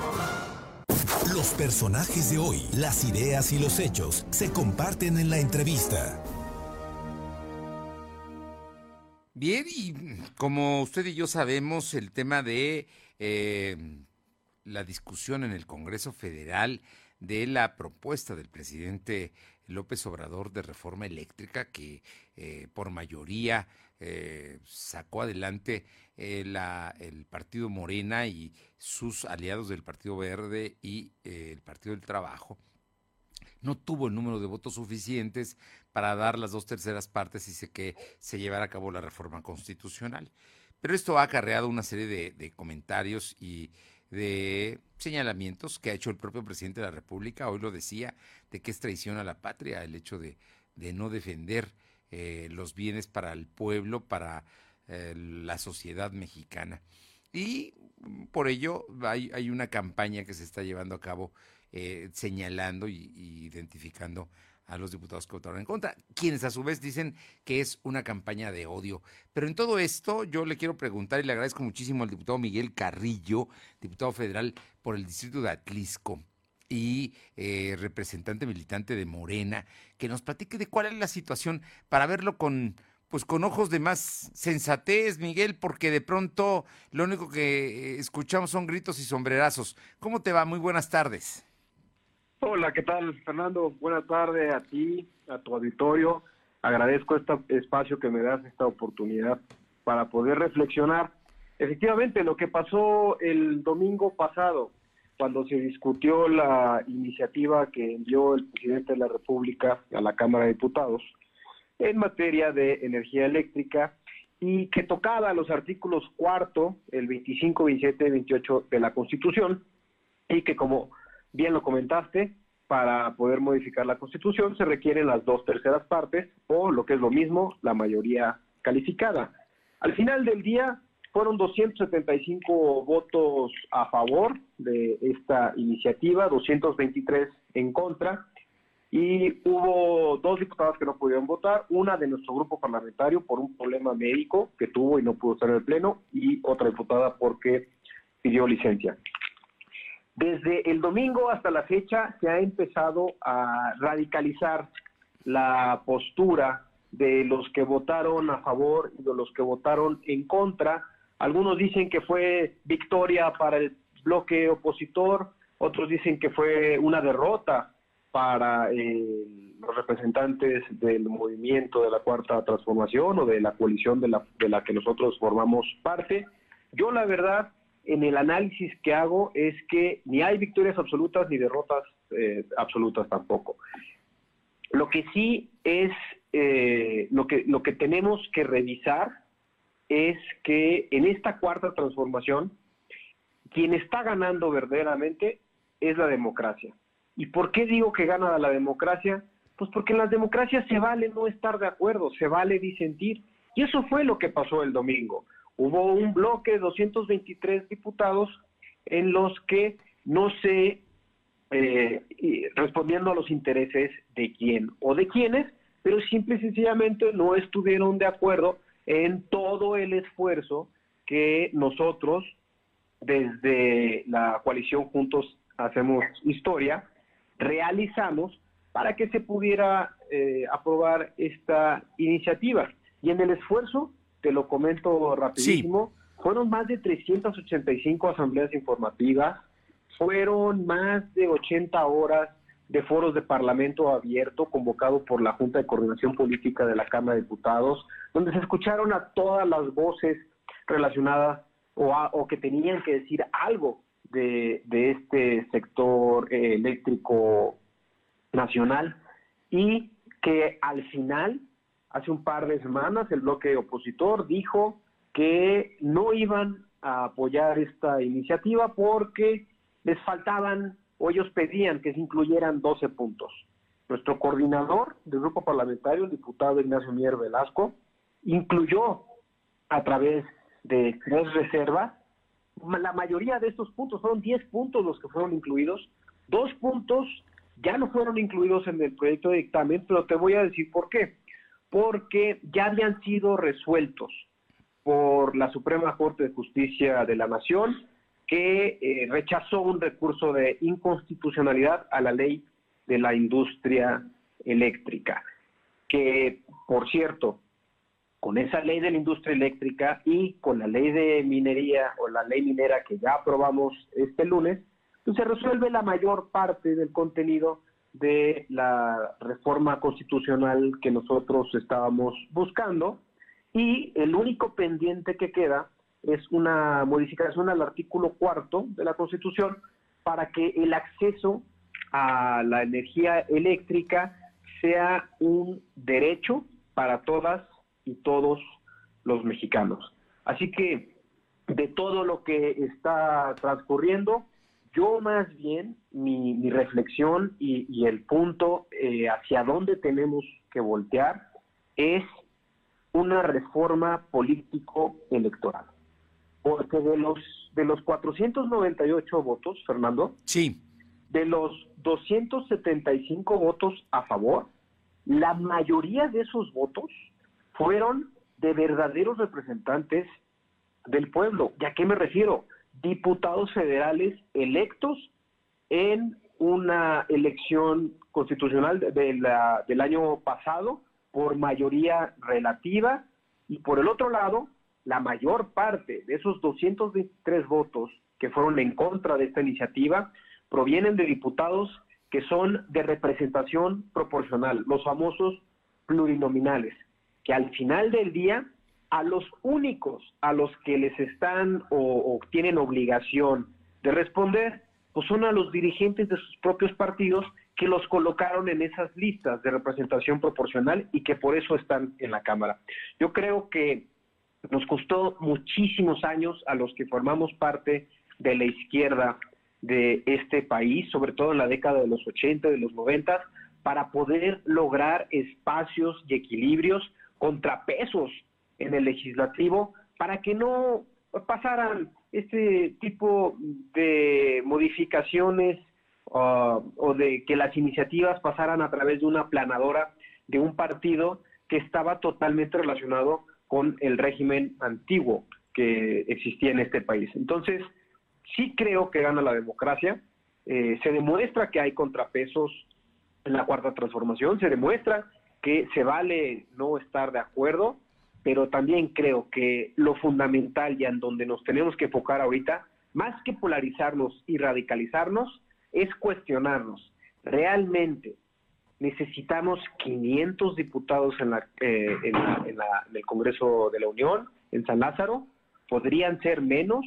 Los personajes de hoy, las ideas y los hechos se comparten en la entrevista. Bien, y como usted y yo sabemos, el tema de eh, la discusión en el Congreso Federal de la propuesta del presidente López Obrador de reforma eléctrica que eh, por mayoría eh, sacó adelante eh, la, el partido Morena y sus aliados del Partido Verde y el Partido del Trabajo, no tuvo el número de votos suficientes para dar las dos terceras partes y se, que se llevara a cabo la reforma constitucional. Pero esto ha acarreado una serie de, de comentarios y de señalamientos que ha hecho el propio presidente de la República, hoy lo decía, de que es traición a la patria el hecho de, de no defender eh, los bienes para el pueblo, para eh, la sociedad mexicana. Y por ello hay, hay, una campaña que se está llevando a cabo eh, señalando y identificando a los diputados que votaron en contra, quienes a su vez dicen que es una campaña de odio. Pero en todo esto yo le quiero preguntar y le agradezco muchísimo al diputado Miguel Carrillo, diputado federal por el distrito de Atlisco y eh, representante militante de Morena, que nos platique de cuál es la situación para verlo con pues con ojos de más sensatez, Miguel, porque de pronto lo único que eh, escuchamos son gritos y sombrerazos. ¿Cómo te va? Muy buenas tardes. Hola, ¿qué tal, Fernando? Buenas tardes a ti, a tu auditorio. Agradezco este espacio que me das, esta oportunidad para poder reflexionar. Efectivamente, lo que pasó el domingo pasado, cuando se discutió la iniciativa que envió el presidente de la República a la Cámara de Diputados en materia de energía eléctrica y que tocaba los artículos cuarto, el 25, 27 y 28 de la Constitución y que como bien lo comentaste, para poder modificar la Constitución se requieren las dos terceras partes o, lo que es lo mismo, la mayoría calificada. Al final del día fueron 275 votos a favor de esta iniciativa, 223 en contra, y hubo dos diputados que no pudieron votar, una de nuestro grupo parlamentario por un problema médico que tuvo y no pudo estar en el Pleno, y otra diputada porque pidió licencia. Desde el domingo hasta la fecha se ha empezado a radicalizar la postura de los que votaron a favor y de los que votaron en contra. Algunos dicen que fue victoria para el bloque opositor, otros dicen que fue una derrota para eh, los representantes del movimiento de la Cuarta Transformación o de la coalición de la, de la que nosotros formamos parte. Yo la verdad en el análisis que hago es que ni hay victorias absolutas ni derrotas eh, absolutas tampoco. Lo que sí es, eh, lo, que, lo que tenemos que revisar es que en esta cuarta transformación, quien está ganando verdaderamente es la democracia. ¿Y por qué digo que gana la democracia? Pues porque en las democracias se vale no estar de acuerdo, se vale disentir. Y eso fue lo que pasó el domingo. Hubo un bloque de 223 diputados en los que no se, eh, respondiendo a los intereses de quién o de quiénes, pero simple y sencillamente no estuvieron de acuerdo en todo el esfuerzo que nosotros, desde la coalición Juntos Hacemos Historia, realizamos para que se pudiera eh, aprobar esta iniciativa. Y en el esfuerzo, te lo comento rapidísimo, fueron más de 385 asambleas informativas, fueron más de 80 horas de foros de Parlamento abierto convocado por la Junta de Coordinación Política de la Cámara de Diputados, donde se escucharon a todas las voces relacionadas o, o que tenían que decir algo de, este sector eh, eléctrico nacional y que al final, hace un par de semanas, el bloque opositor dijo que no iban a apoyar esta iniciativa porque les faltaban o ellos pedían que se incluyeran 12 puntos. Nuestro coordinador del grupo parlamentario, el diputado Ignacio Mier Velasco, incluyó a través de tres reservas la mayoría de estos puntos, fueron 10 puntos los que fueron incluidos, dos puntos ya no fueron incluidos en el proyecto de dictamen, pero te voy a decir por qué. Porque ya habían sido resueltos por la Suprema Corte de Justicia de la Nación, que eh, rechazó un recurso de inconstitucionalidad a la ley de la industria eléctrica, que, por cierto, con esa ley de la industria eléctrica y con la ley de minería o la ley minera que ya aprobamos este lunes, pues se resuelve la mayor parte del contenido de la reforma constitucional que nosotros estábamos buscando y el único pendiente que queda es una modificación al artículo cuarto de la Constitución para que el acceso a la energía eléctrica sea un derecho para todas y todos los mexicanos. Así que de todo lo que está transcurriendo, yo más bien mi, reflexión y, el punto eh, hacia dónde tenemos que voltear es una reforma político-electoral. Porque de los, de los 498 votos, Fernando, sí. de los 275 votos a favor, la mayoría de esos votos fueron de verdaderos representantes del pueblo. ¿Y a qué me refiero? Diputados federales electos en una elección constitucional de la, del año pasado por mayoría relativa. Y por el otro lado, la mayor parte de esos 223 votos que fueron en contra de esta iniciativa provienen de diputados que son de representación proporcional, los famosos plurinominales que al final del día a los únicos a los que les están o, tienen obligación de responder, pues son a los dirigentes de sus propios partidos que los colocaron en esas listas de representación proporcional y que por eso están en la Cámara. Yo creo que nos costó muchísimos años a los que formamos parte de la izquierda de este país, sobre todo en la década de los 80, de los 90, para poder lograr espacios y equilibrios contrapesos en el legislativo para que no pasaran este tipo de modificaciones uh, o de que las iniciativas pasaran a través de una planadora de un partido que estaba totalmente relacionado con el régimen antiguo que existía en este país. Entonces, sí creo que gana la democracia, eh, se demuestra que hay contrapesos en la cuarta transformación, se demuestra que se vale no estar de acuerdo, pero también creo que lo fundamental y en donde nos tenemos que enfocar ahorita, más que polarizarnos y radicalizarnos, es cuestionarnos. ¿Realmente necesitamos 500 diputados eh, en, el Congreso de la Unión, en San Lázaro? ¿Podrían ser menos?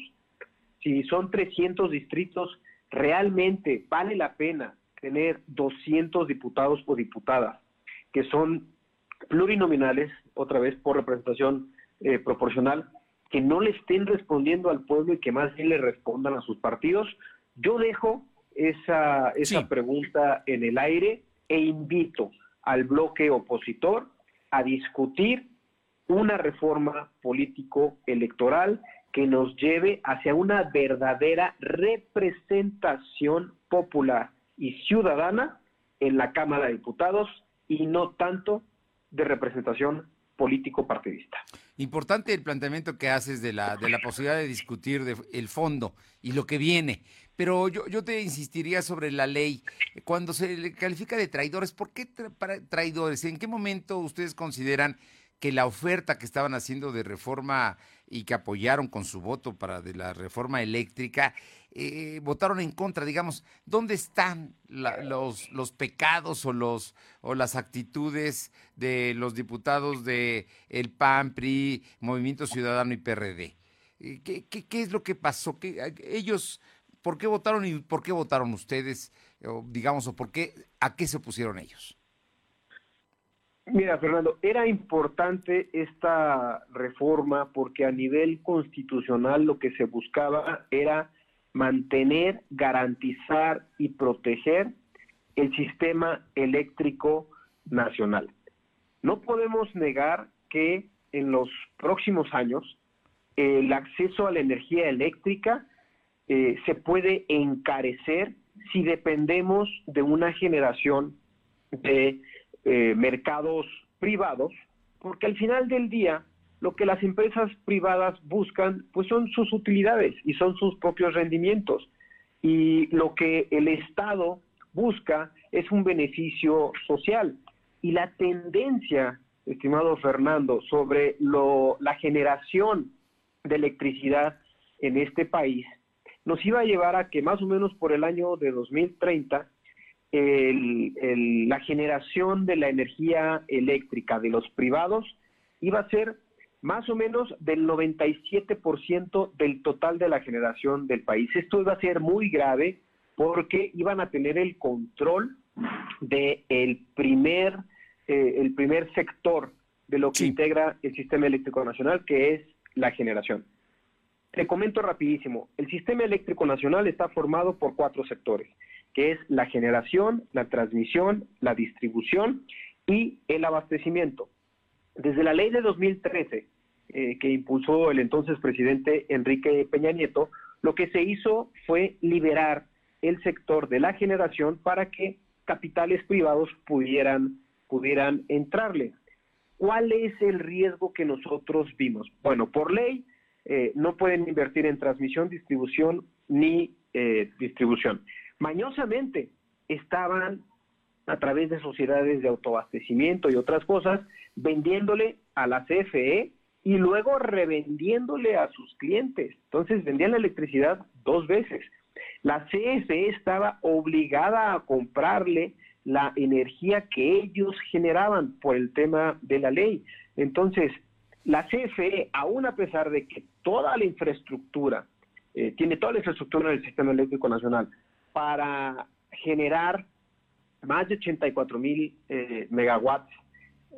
si son 300 distritos, realmente vale la pena tener 200 diputados o diputadas que son plurinominales, otra vez por representación eh, proporcional, que no le estén respondiendo al pueblo y que más bien le respondan a sus partidos. Yo dejo esa, esa pregunta en el aire e invito al bloque opositor a discutir una reforma político-electoral que nos lleve hacia una verdadera representación popular y ciudadana en la Cámara de Diputados y no tanto de representación político-partidista. Importante el planteamiento que haces de la, de la posibilidad de discutir de, el fondo y lo que viene. Pero yo, yo te insistiría sobre la ley. Cuando se le califica de traidores, ¿por qué traidores? ¿En qué momento ustedes consideran que la oferta que estaban haciendo de reforma y que apoyaron con su voto para de la reforma eléctrica, eh, votaron en contra, digamos, ¿dónde están los, los pecados o, los, o las actitudes de los diputados de el PAN, PRI, Movimiento Ciudadano y PRD? Eh, ¿Qué, qué, qué es lo que pasó? ¿Qué, ellos, ¿Por qué votaron y por qué votaron ustedes? O, digamos, o por qué, ¿a qué se opusieron ellos? Mira, Fernando, era importante esta reforma porque a nivel constitucional lo que se buscaba era mantener, garantizar y proteger el sistema eléctrico nacional. No podemos negar que en los próximos años el acceso a la energía eléctrica eh, se puede encarecer si dependemos de una generación de eh, mercados privados, porque al final del día lo que las empresas privadas buscan pues son sus utilidades y son sus propios rendimientos. Y lo que el Estado busca es un beneficio social. Y la tendencia, estimado Fernando, sobre lo, la generación de electricidad en este país nos iba a llevar a que más o menos por el año de 2030 la generación de la energía eléctrica de los privados iba a ser más o menos del 97% del total de la generación del país. Esto iba a ser muy grave porque iban a tener el control de el primer, eh, el primer sector de lo que integra el sistema eléctrico nacional, que es la generación. Te comento rapidísimo, el sistema eléctrico nacional está formado por cuatro sectores que es la generación, la transmisión, la distribución y el abastecimiento. Desde la ley de 2013, eh, que impulsó el entonces presidente Enrique Peña Nieto, lo que se hizo fue liberar el sector de la generación para que capitales privados pudieran, pudieran entrarle. ¿Cuál es el riesgo que nosotros vimos? Bueno, por ley eh, no pueden invertir en transmisión, distribución ni eh, distribución mañosamente estaban a través de sociedades de autoabastecimiento y otras cosas, vendiéndole a la CFE y luego revendiéndole a sus clientes. Entonces vendían la electricidad dos veces. La CFE estaba obligada a comprarle la energía que ellos generaban por el tema de la ley. Entonces, la CFE, aún a pesar de que toda la infraestructura, eh, tiene toda la infraestructura del sistema eléctrico nacional, para generar más de 84 mil eh, megawatts,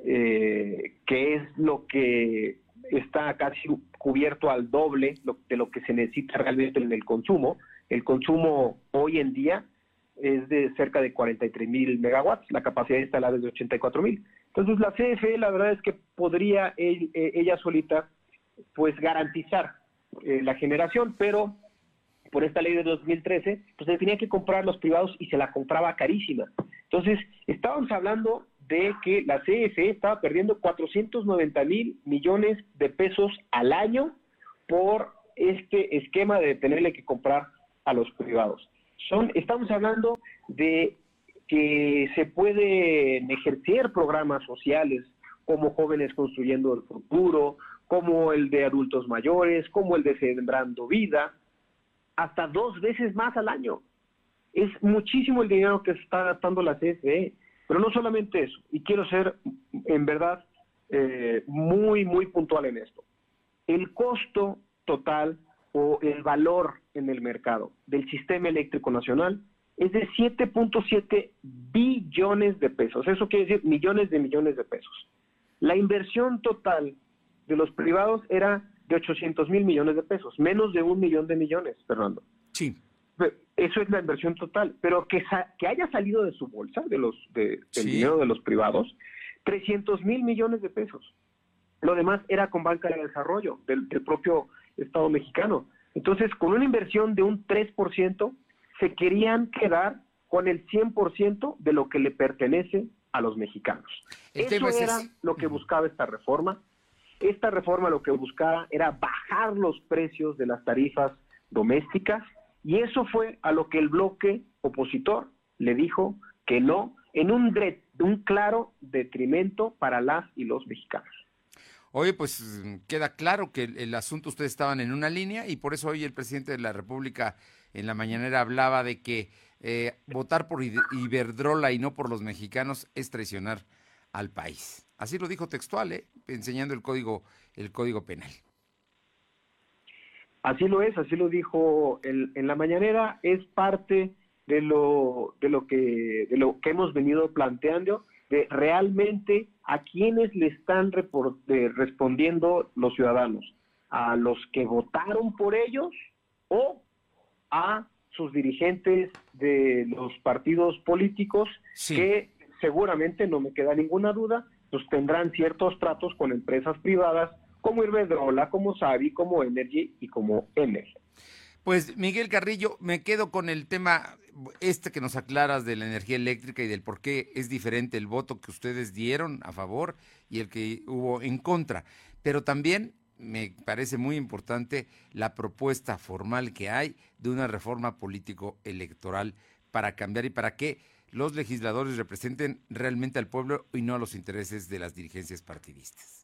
eh, que es lo que está casi cubierto al doble de lo que se necesita realmente en el consumo. El consumo hoy en día es de cerca de 43 mil megawatts, la capacidad instalada es de 84 mil. Entonces la CFE la verdad es que podría eh, ella solita pues garantizar la generación, pero por esta ley de 2013, pues se tenía que comprar los privados y se la compraba carísima. Entonces, estábamos hablando de que la CFE estaba perdiendo 490 mil millones de pesos al año por este esquema de tenerle que comprar a los privados. Son, estamos hablando de que se pueden ejercer programas sociales como Jóvenes Construyendo el Futuro, como el de adultos mayores, como el de Sembrando Vida, hasta dos veces más al año. Es muchísimo el dinero que se está gastando la CFE, pero no solamente eso, y quiero ser en verdad eh, muy, muy puntual en esto. El costo total o el valor en el mercado del sistema eléctrico nacional es de 7.7 billones de pesos. Eso quiere decir millones de millones de pesos. La inversión total de los privados era de 800 mil millones de pesos, menos de un millón de millones, Fernando. Sí. Eso es la inversión total, pero que, que haya salido de su bolsa, de los de, del dinero de los privados, 300 mil millones de pesos. Lo demás era con banca de desarrollo del, del propio Estado mexicano. Entonces, con una inversión de un 3%, se querían quedar con el 100% de lo que le pertenece a los mexicanos. Eso era lo que buscaba esta reforma. Esta reforma lo que buscaba era bajar los precios de las tarifas domésticas y eso fue a lo que el bloque opositor le dijo que no, en un, claro detrimento para las y los mexicanos. Oye, pues queda claro que el, asunto ustedes estaban en una línea y por eso hoy el presidente de la República en la mañanera hablaba de que eh, votar por Iberdrola y no por los mexicanos es traicionar al país. Así lo dijo textual, ¿eh? enseñando el código, el código penal. Así lo es, así lo dijo en la mañanera, es parte de lo, de lo que de lo que hemos venido planteando de realmente a quienes le están respondiendo los ciudadanos, a los que votaron por ellos o a sus dirigentes de los partidos políticos que seguramente, no me queda ninguna duda, pues tendrán ciertos tratos con empresas privadas como Iberdrola, como Savi, como Energy y como Enel. Pues Miguel Carrillo, me quedo con el tema este que nos aclaras de la energía eléctrica y del por qué es diferente el voto que ustedes dieron a favor y el que hubo en contra. Pero también me parece muy importante la propuesta formal que hay de una reforma político-electoral para cambiar y para que los legisladores representen realmente al pueblo y no a los intereses de las dirigencias partidistas.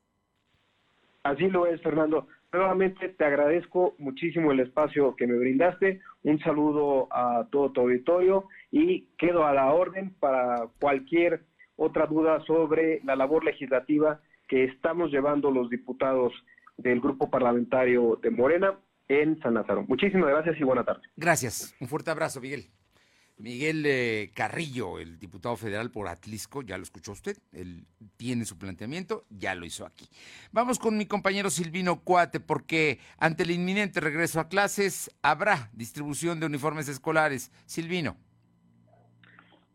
Así lo es, Fernando. Nuevamente te agradezco muchísimo el espacio que me brindaste. Un saludo a todo tu auditorio y quedo a la orden para cualquier otra duda sobre la labor legislativa que estamos llevando los diputados del grupo parlamentario de Morena en San Lázaro. Muchísimas gracias y buena tarde. Gracias. Un fuerte abrazo, Miguel. Miguel eh, Carrillo, el diputado federal por Atlisco, ya lo escuchó usted, él tiene su planteamiento, ya lo hizo aquí. Vamos con mi compañero Silvino Cuate, porque ante el inminente regreso a clases habrá distribución de uniformes escolares. Silvino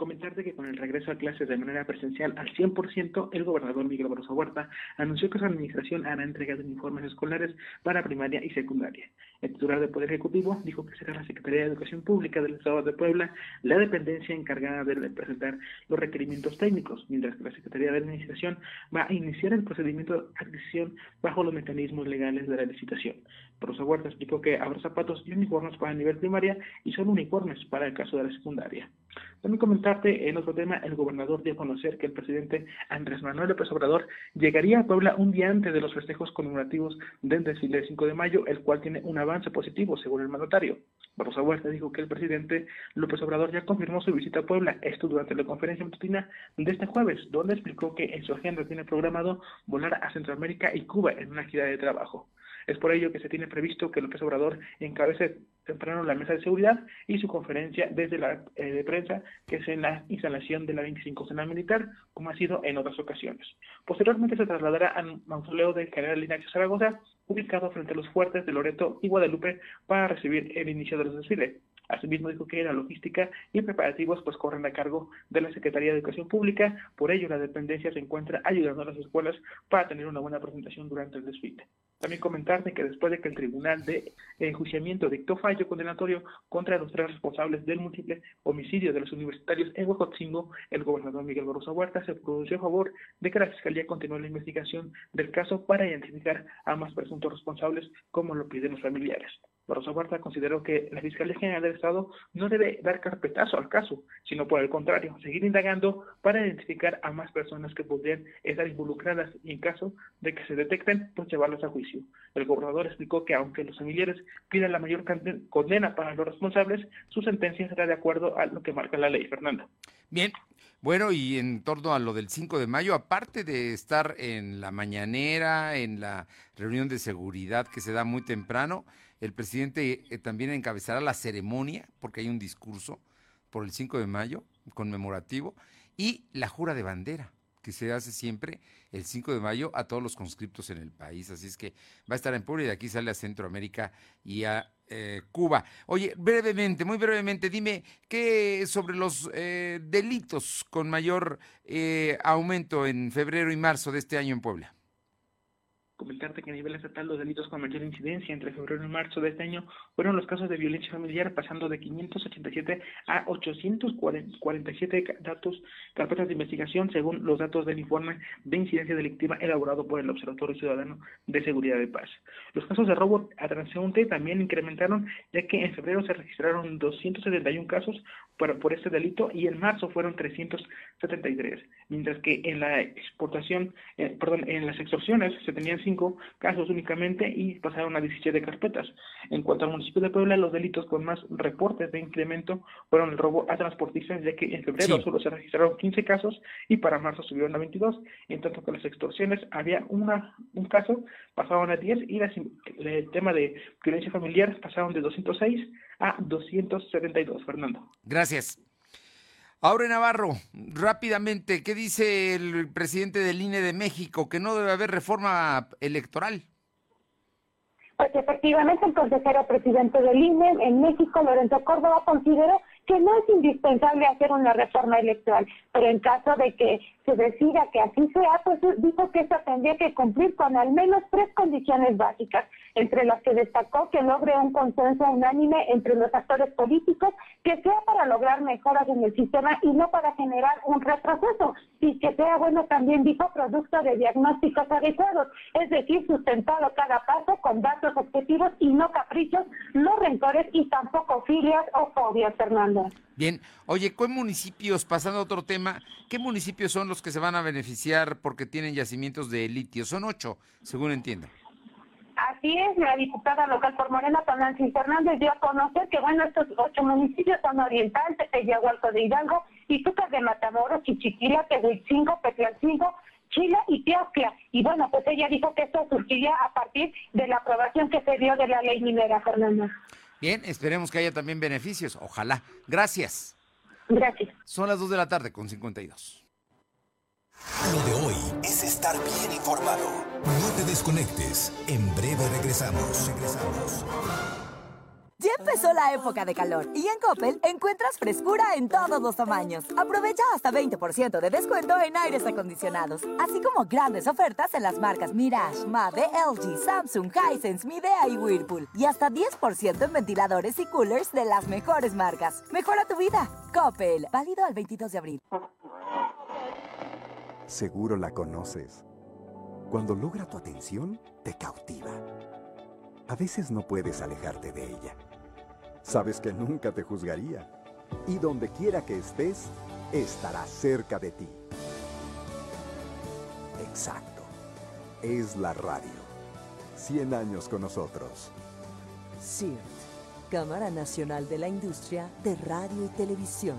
comentarte que con el regreso a clases de manera presencial al 100%, el gobernador Miguel Barroso Huerta anunció que su administración hará entrega de uniformes escolares para primaria y secundaria. El titular del Poder Ejecutivo dijo que será la Secretaría de Educación Pública del Estado de Puebla la dependencia encargada de presentar los requerimientos técnicos, mientras que la Secretaría de Administración va a iniciar el procedimiento de adquisición bajo los mecanismos legales de la licitación. Barroso Huerta explicó que habrá zapatos y uniformes para el nivel primaria y solo uniformes para el caso de la secundaria. También comentarte en otro tema, el gobernador dio a conocer que el presidente Andrés Manuel López Obrador llegaría a Puebla un día antes de los festejos conmemorativos del desfile del 5 de mayo, el cual tiene un avance positivo, según el mandatario. Barroso Huerta dijo que el presidente López Obrador ya confirmó su visita a Puebla, esto durante la conferencia matutina de este jueves, donde explicó que en su agenda tiene programado volar a Centroamérica y Cuba en una gira de trabajo. Es por ello que se tiene previsto que López Obrador encabece temprano la mesa de seguridad y su conferencia desde la eh, de prensa, que es en la instalación de la 25 Sena Militar, como ha sido en otras ocasiones. Posteriormente se trasladará al mausoleo del general Ignacio Zaragoza, ubicado frente a los fuertes de Loreto y Guadalupe, para recibir el inicio de los desfiles. Asimismo dijo que la logística y preparativos pues corren a cargo de la Secretaría de Educación Pública, por ello la dependencia se encuentra ayudando a las escuelas para tener una buena presentación durante el desfile. También comentarte que después de que el Tribunal de Enjuiciamiento dictó fallo condenatorio contra los tres responsables del múltiple homicidio de los universitarios en Huejotzingo, el gobernador Miguel Barroso Huerta se pronunció a favor de que la Fiscalía continúe la investigación del caso para identificar a más presuntos responsables como lo piden los familiares. Barroso Huerta consideró que la Fiscalía General del Estado no debe dar carpetazo al caso, sino por el contrario, seguir indagando para identificar a más personas que podrían estar involucradas y en caso de que se detecten, pues llevarlos a juicio. El gobernador explicó que aunque los familiares pidan la mayor condena para los responsables, su sentencia será de acuerdo a lo que marca la ley. Fernando. Bien, Bueno, y en torno a lo del 5 de mayo, aparte de estar en la mañanera, en la reunión de seguridad que se da muy temprano, el presidente eh, también encabezará la ceremonia, porque hay un discurso por el 5 de mayo conmemorativo, y la jura de bandera que se hace siempre el 5 de mayo a todos los conscriptos en el país. Así es que va a estar en Puebla y de aquí sale a Centroamérica y a eh, Cuba. Oye, brevemente, muy brevemente, dime qué sobre los eh, delitos con mayor eh, aumento en febrero y marzo de este año en Puebla comentarte que a nivel estatal los delitos con mayor incidencia entre febrero y marzo de este año fueron los casos de violencia familiar, pasando de 587 a 847 datos, carpetas de investigación, según los datos del informe de incidencia delictiva elaborado por el Observatorio Ciudadano de Seguridad de Paz. Los casos de robo a transeúnte también incrementaron, ya que en febrero se registraron 271 casos por, por este delito y en marzo fueron 373, mientras que en la exportación, eh, perdón, en las extorsiones se tenían casos únicamente y pasaron a 17 carpetas. En cuanto al municipio de Puebla, los delitos con más reportes de incremento fueron el robo a transportistas, ya que en febrero solo se registraron 15 casos y para marzo subieron a 22, en tanto que las extorsiones había una, un caso, pasaron a 10 y el tema de violencia familiar pasaron de 206 a 272, Fernando. Gracias. Ahora Navarro, rápidamente, ¿qué dice el presidente del INE de México? Que no debe haber reforma electoral. Pues efectivamente el consejero presidente del INE en México, Lorenzo Córdoba, consideró que no es indispensable hacer una reforma electoral, pero en caso de que se decida que así sea, pues dijo que esta tendría que cumplir con al menos tres condiciones básicas, entre las que destacó que logre un consenso unánime entre los actores políticos, que sea para lograr mejoras en el sistema y no para generar un retroceso, y que sea, bueno, también dijo, producto de diagnósticos adecuados, es decir, sustentado cada paso con datos objetivos y no caprichos, no rencores y tampoco filias o fobias, Fernando. Bien, oye, ¿qué municipios, pasando a otro tema, qué municipios son los que se van a beneficiar porque tienen yacimientos de litio? Son ocho, según entiendo. Así es, la diputada local por Morena, Nancy Fernández, dio a conocer que, bueno, estos ocho municipios son Oriental, Tepeyahualco de Hidalgo, Ituca de Matamoros, Chichiquila, Tehuitzingo, Petlalcingo, Chile y Teocla. Y bueno, pues ella dijo que esto surgiría a partir de la aprobación que se dio de la ley minera, Fernanda. Bien, esperemos que haya también beneficios. Ojalá. Gracias. Gracias. Son las 2 de la tarde con 52. Lo de hoy es estar bien informado. No te desconectes. En breve regresamos. Regresamos. Ya empezó la época de calor y en Coppel encuentras frescura en todos los tamaños. Aprovecha hasta 20% de descuento en aires acondicionados, así como grandes ofertas en las marcas Mirage, Mave, LG, Samsung, Hisense, Midea y Whirlpool. Y hasta 10% en ventiladores y coolers de las mejores marcas. Mejora tu vida. Coppel. Válido al 22 de abril. Seguro la conoces. Cuando logra tu atención, te cautiva. A veces no puedes alejarte de ella sabes que nunca te juzgaría. Y donde quiera que estés, estará cerca de ti. Exacto. Es la radio. 100 años con nosotros. CIRT, Cámara Nacional de la Industria de Radio y Televisión.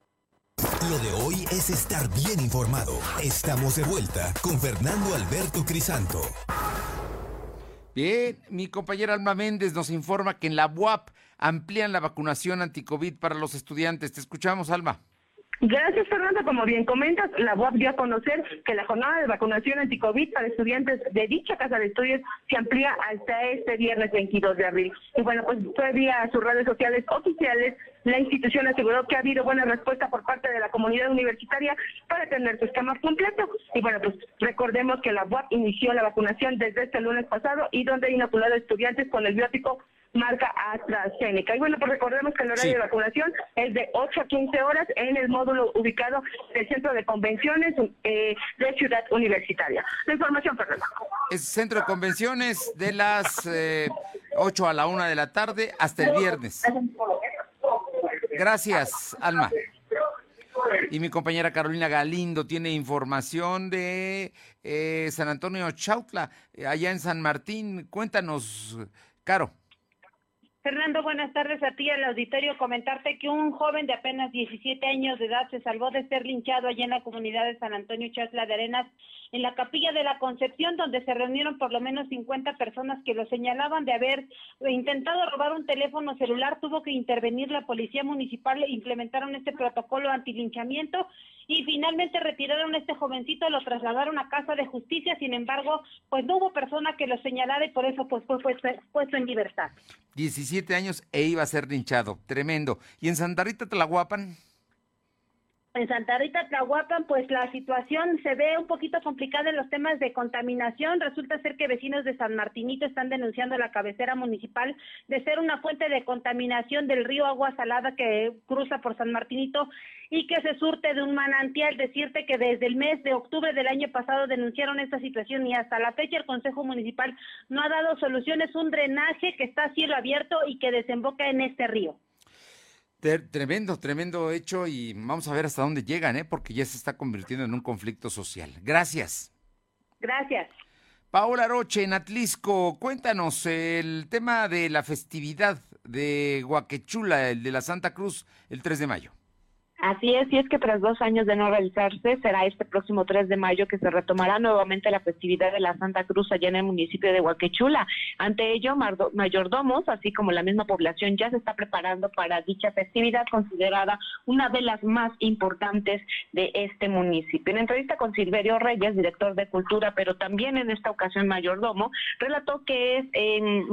Lo de hoy es estar bien informado. Estamos de vuelta con Fernando Alberto Crisanto. Bien, mi compañera Alma Méndez nos informa que en la UAP amplían la vacunación anticovid para los estudiantes. Te escuchamos, Alma. Gracias, Fernando. Como bien comentas, la UAP dio a conocer que la jornada de vacunación anticovid para estudiantes de dicha casa de estudios se amplía hasta este viernes 22 de abril. Y bueno, pues todavía sus redes sociales oficiales, la institución aseguró que ha habido buena respuesta por parte de la comunidad universitaria para tener su esquema completo. Y bueno, pues recordemos que la UAP inició la vacunación desde este lunes pasado y donde ha inoculado estudiantes con el biótico marca AstraZeneca. Y bueno, pues recordemos que el horario de vacunación es de 8 a 15 horas en el módulo ubicado del Centro de Convenciones eh, de Ciudad Universitaria. La información, Fernando. Es centro de convenciones de las eh, 8 a la 1 de la tarde hasta el viernes. Gracias, Alma. Y mi compañera Carolina Galindo tiene información de eh, San Antonio Chautla, eh, allá en San Martín. Cuéntanos, Caro. Fernando, buenas tardes a ti al auditorio. Comentarte que un joven de apenas 17 años de edad se salvó de ser linchado allá en la comunidad de San Antonio Chasla de Arenas, en la capilla de la Concepción, donde se reunieron por lo menos 50 personas que lo señalaban de haber intentado robar un teléfono celular. Tuvo que intervenir la policía municipal, implementaron este protocolo antilinchamiento y finalmente retiraron a este jovencito, lo trasladaron a casa de justicia. Sin embargo, pues no hubo persona que lo señalara y por eso pues fue puesto, en libertad. 17 años e iba a ser linchado. Tremendo. ¿Y en Santa Rita Tlahuapan? En Santa Rita Tlahuapan, pues la situación se ve un poquito complicada en los temas de contaminación. Resulta ser que vecinos de San Martinito están denunciando la cabecera municipal de ser una fuente de contaminación del río Agua Salada que cruza por San Martinito y que se surte de un manantial. Decirte que desde el mes de octubre del año pasado denunciaron esta situación y hasta la fecha el Consejo Municipal no ha dado soluciones. Un drenaje que está a cielo abierto y que desemboca en este río. Tremendo, tremendo hecho y vamos a ver hasta dónde llegan, ¿eh? porque ya se está convirtiendo en un conflicto social. Gracias. Gracias. Paola Roche, en Atlisco, cuéntanos el tema de la festividad de Guaquechula, el de la Santa Cruz, el 3 de mayo. Así es, y es que tras dos años de no realizarse, será este próximo 3 de mayo que se retomará nuevamente la festividad de la Santa Cruz allá en el municipio de Huaquechula. Ante ello, mayordomos, así como la misma población, ya se está preparando para dicha festividad considerada una de las más importantes de este municipio. En entrevista con Silverio Reyes, director de Cultura, pero también en esta ocasión mayordomo, relató que es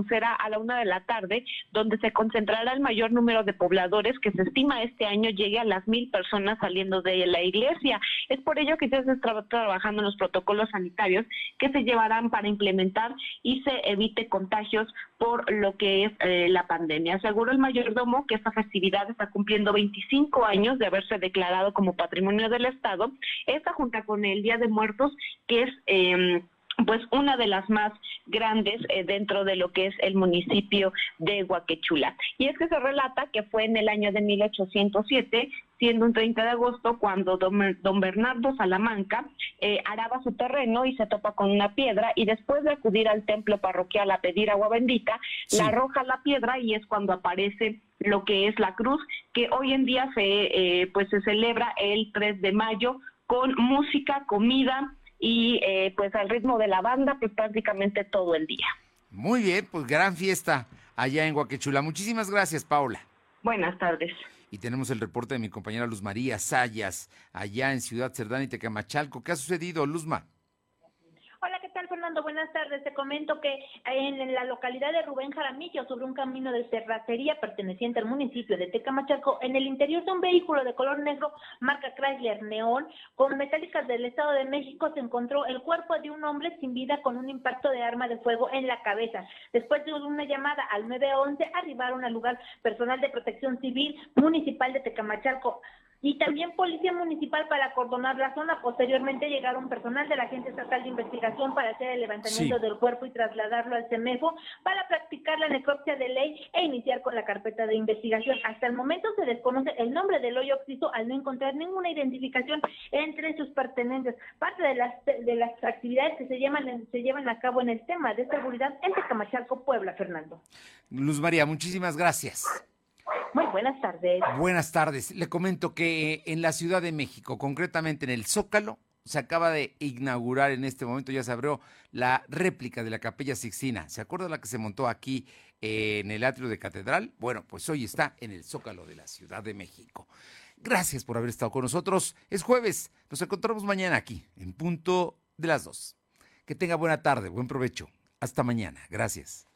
será a la una de la tarde, donde se concentrará el mayor número de pobladores que se estima este año llegue a las mil personas saliendo de la iglesia. Es por ello que ya se está trabajando en los protocolos sanitarios que se llevarán para implementar y se evite contagios por lo que es eh, la pandemia. Aseguró el mayordomo que esta festividad está cumpliendo 25 años de haberse declarado como patrimonio del Estado. Esta junta con el Día de Muertos, que es... Eh, pues una de las más grandes eh, dentro de lo que es el municipio de Huaquechula. Y es que se relata que fue en el año de 1807, siendo un 30 de agosto, cuando don, Bernardo Salamanca eh, araba su terreno y se topa con una piedra y después de acudir al templo parroquial a pedir agua bendita, la arroja la piedra y es cuando aparece lo que es la cruz, que hoy en día se, eh, pues se celebra el 3 de mayo con música, comida, y eh, pues al ritmo de la banda, pues prácticamente todo el día. Muy bien, pues gran fiesta allá en Guaquechula. Muchísimas gracias, Paula. Buenas tardes. Y tenemos el reporte de mi compañera Luz María Sayas, allá en Ciudad Cerdán y Tecamachalco. ¿Qué ha sucedido, Luzma? Buenas tardes. Te comento que en la localidad de Rubén Jaramillo, sobre un camino de terracería perteneciente al municipio de Tecamachalco, en el interior de un vehículo de color negro, marca Chrysler Neón, con metálicas del Estado de México, se encontró el cuerpo de un hombre sin vida con un impacto de arma de fuego en la cabeza. Después de una llamada al 911, arribaron al lugar personal de protección civil municipal de Tecamachalco y también policía municipal para acordonar la zona. Posteriormente llegaron personal de la Agencia Estatal de Investigación para hacer el levantamiento del cuerpo y trasladarlo al CEMEFO para practicar la necropsia de ley e iniciar con la carpeta de investigación. Hasta el momento se desconoce el nombre del hoyo oxiso al no encontrar ninguna identificación entre sus pertenencias. Parte de las de las actividades que se llevan se llevan a cabo en el tema de seguridad en Tecamachalco, Puebla, Fernando. Luz María, muchísimas gracias. Muy buenas tardes. Buenas tardes. Le comento que en la Ciudad de México, concretamente en el Zócalo, se acaba de inaugurar en este momento, ya se abrió la réplica de la Capilla Sixtina. ¿Se acuerda la que se montó aquí en el atrio de Catedral? Bueno, pues hoy está en el Zócalo de la Ciudad de México. Gracias por haber estado con nosotros. Es jueves. Nos encontramos mañana aquí, en punto de las dos. Que tenga buena tarde, buen provecho. Hasta mañana. Gracias.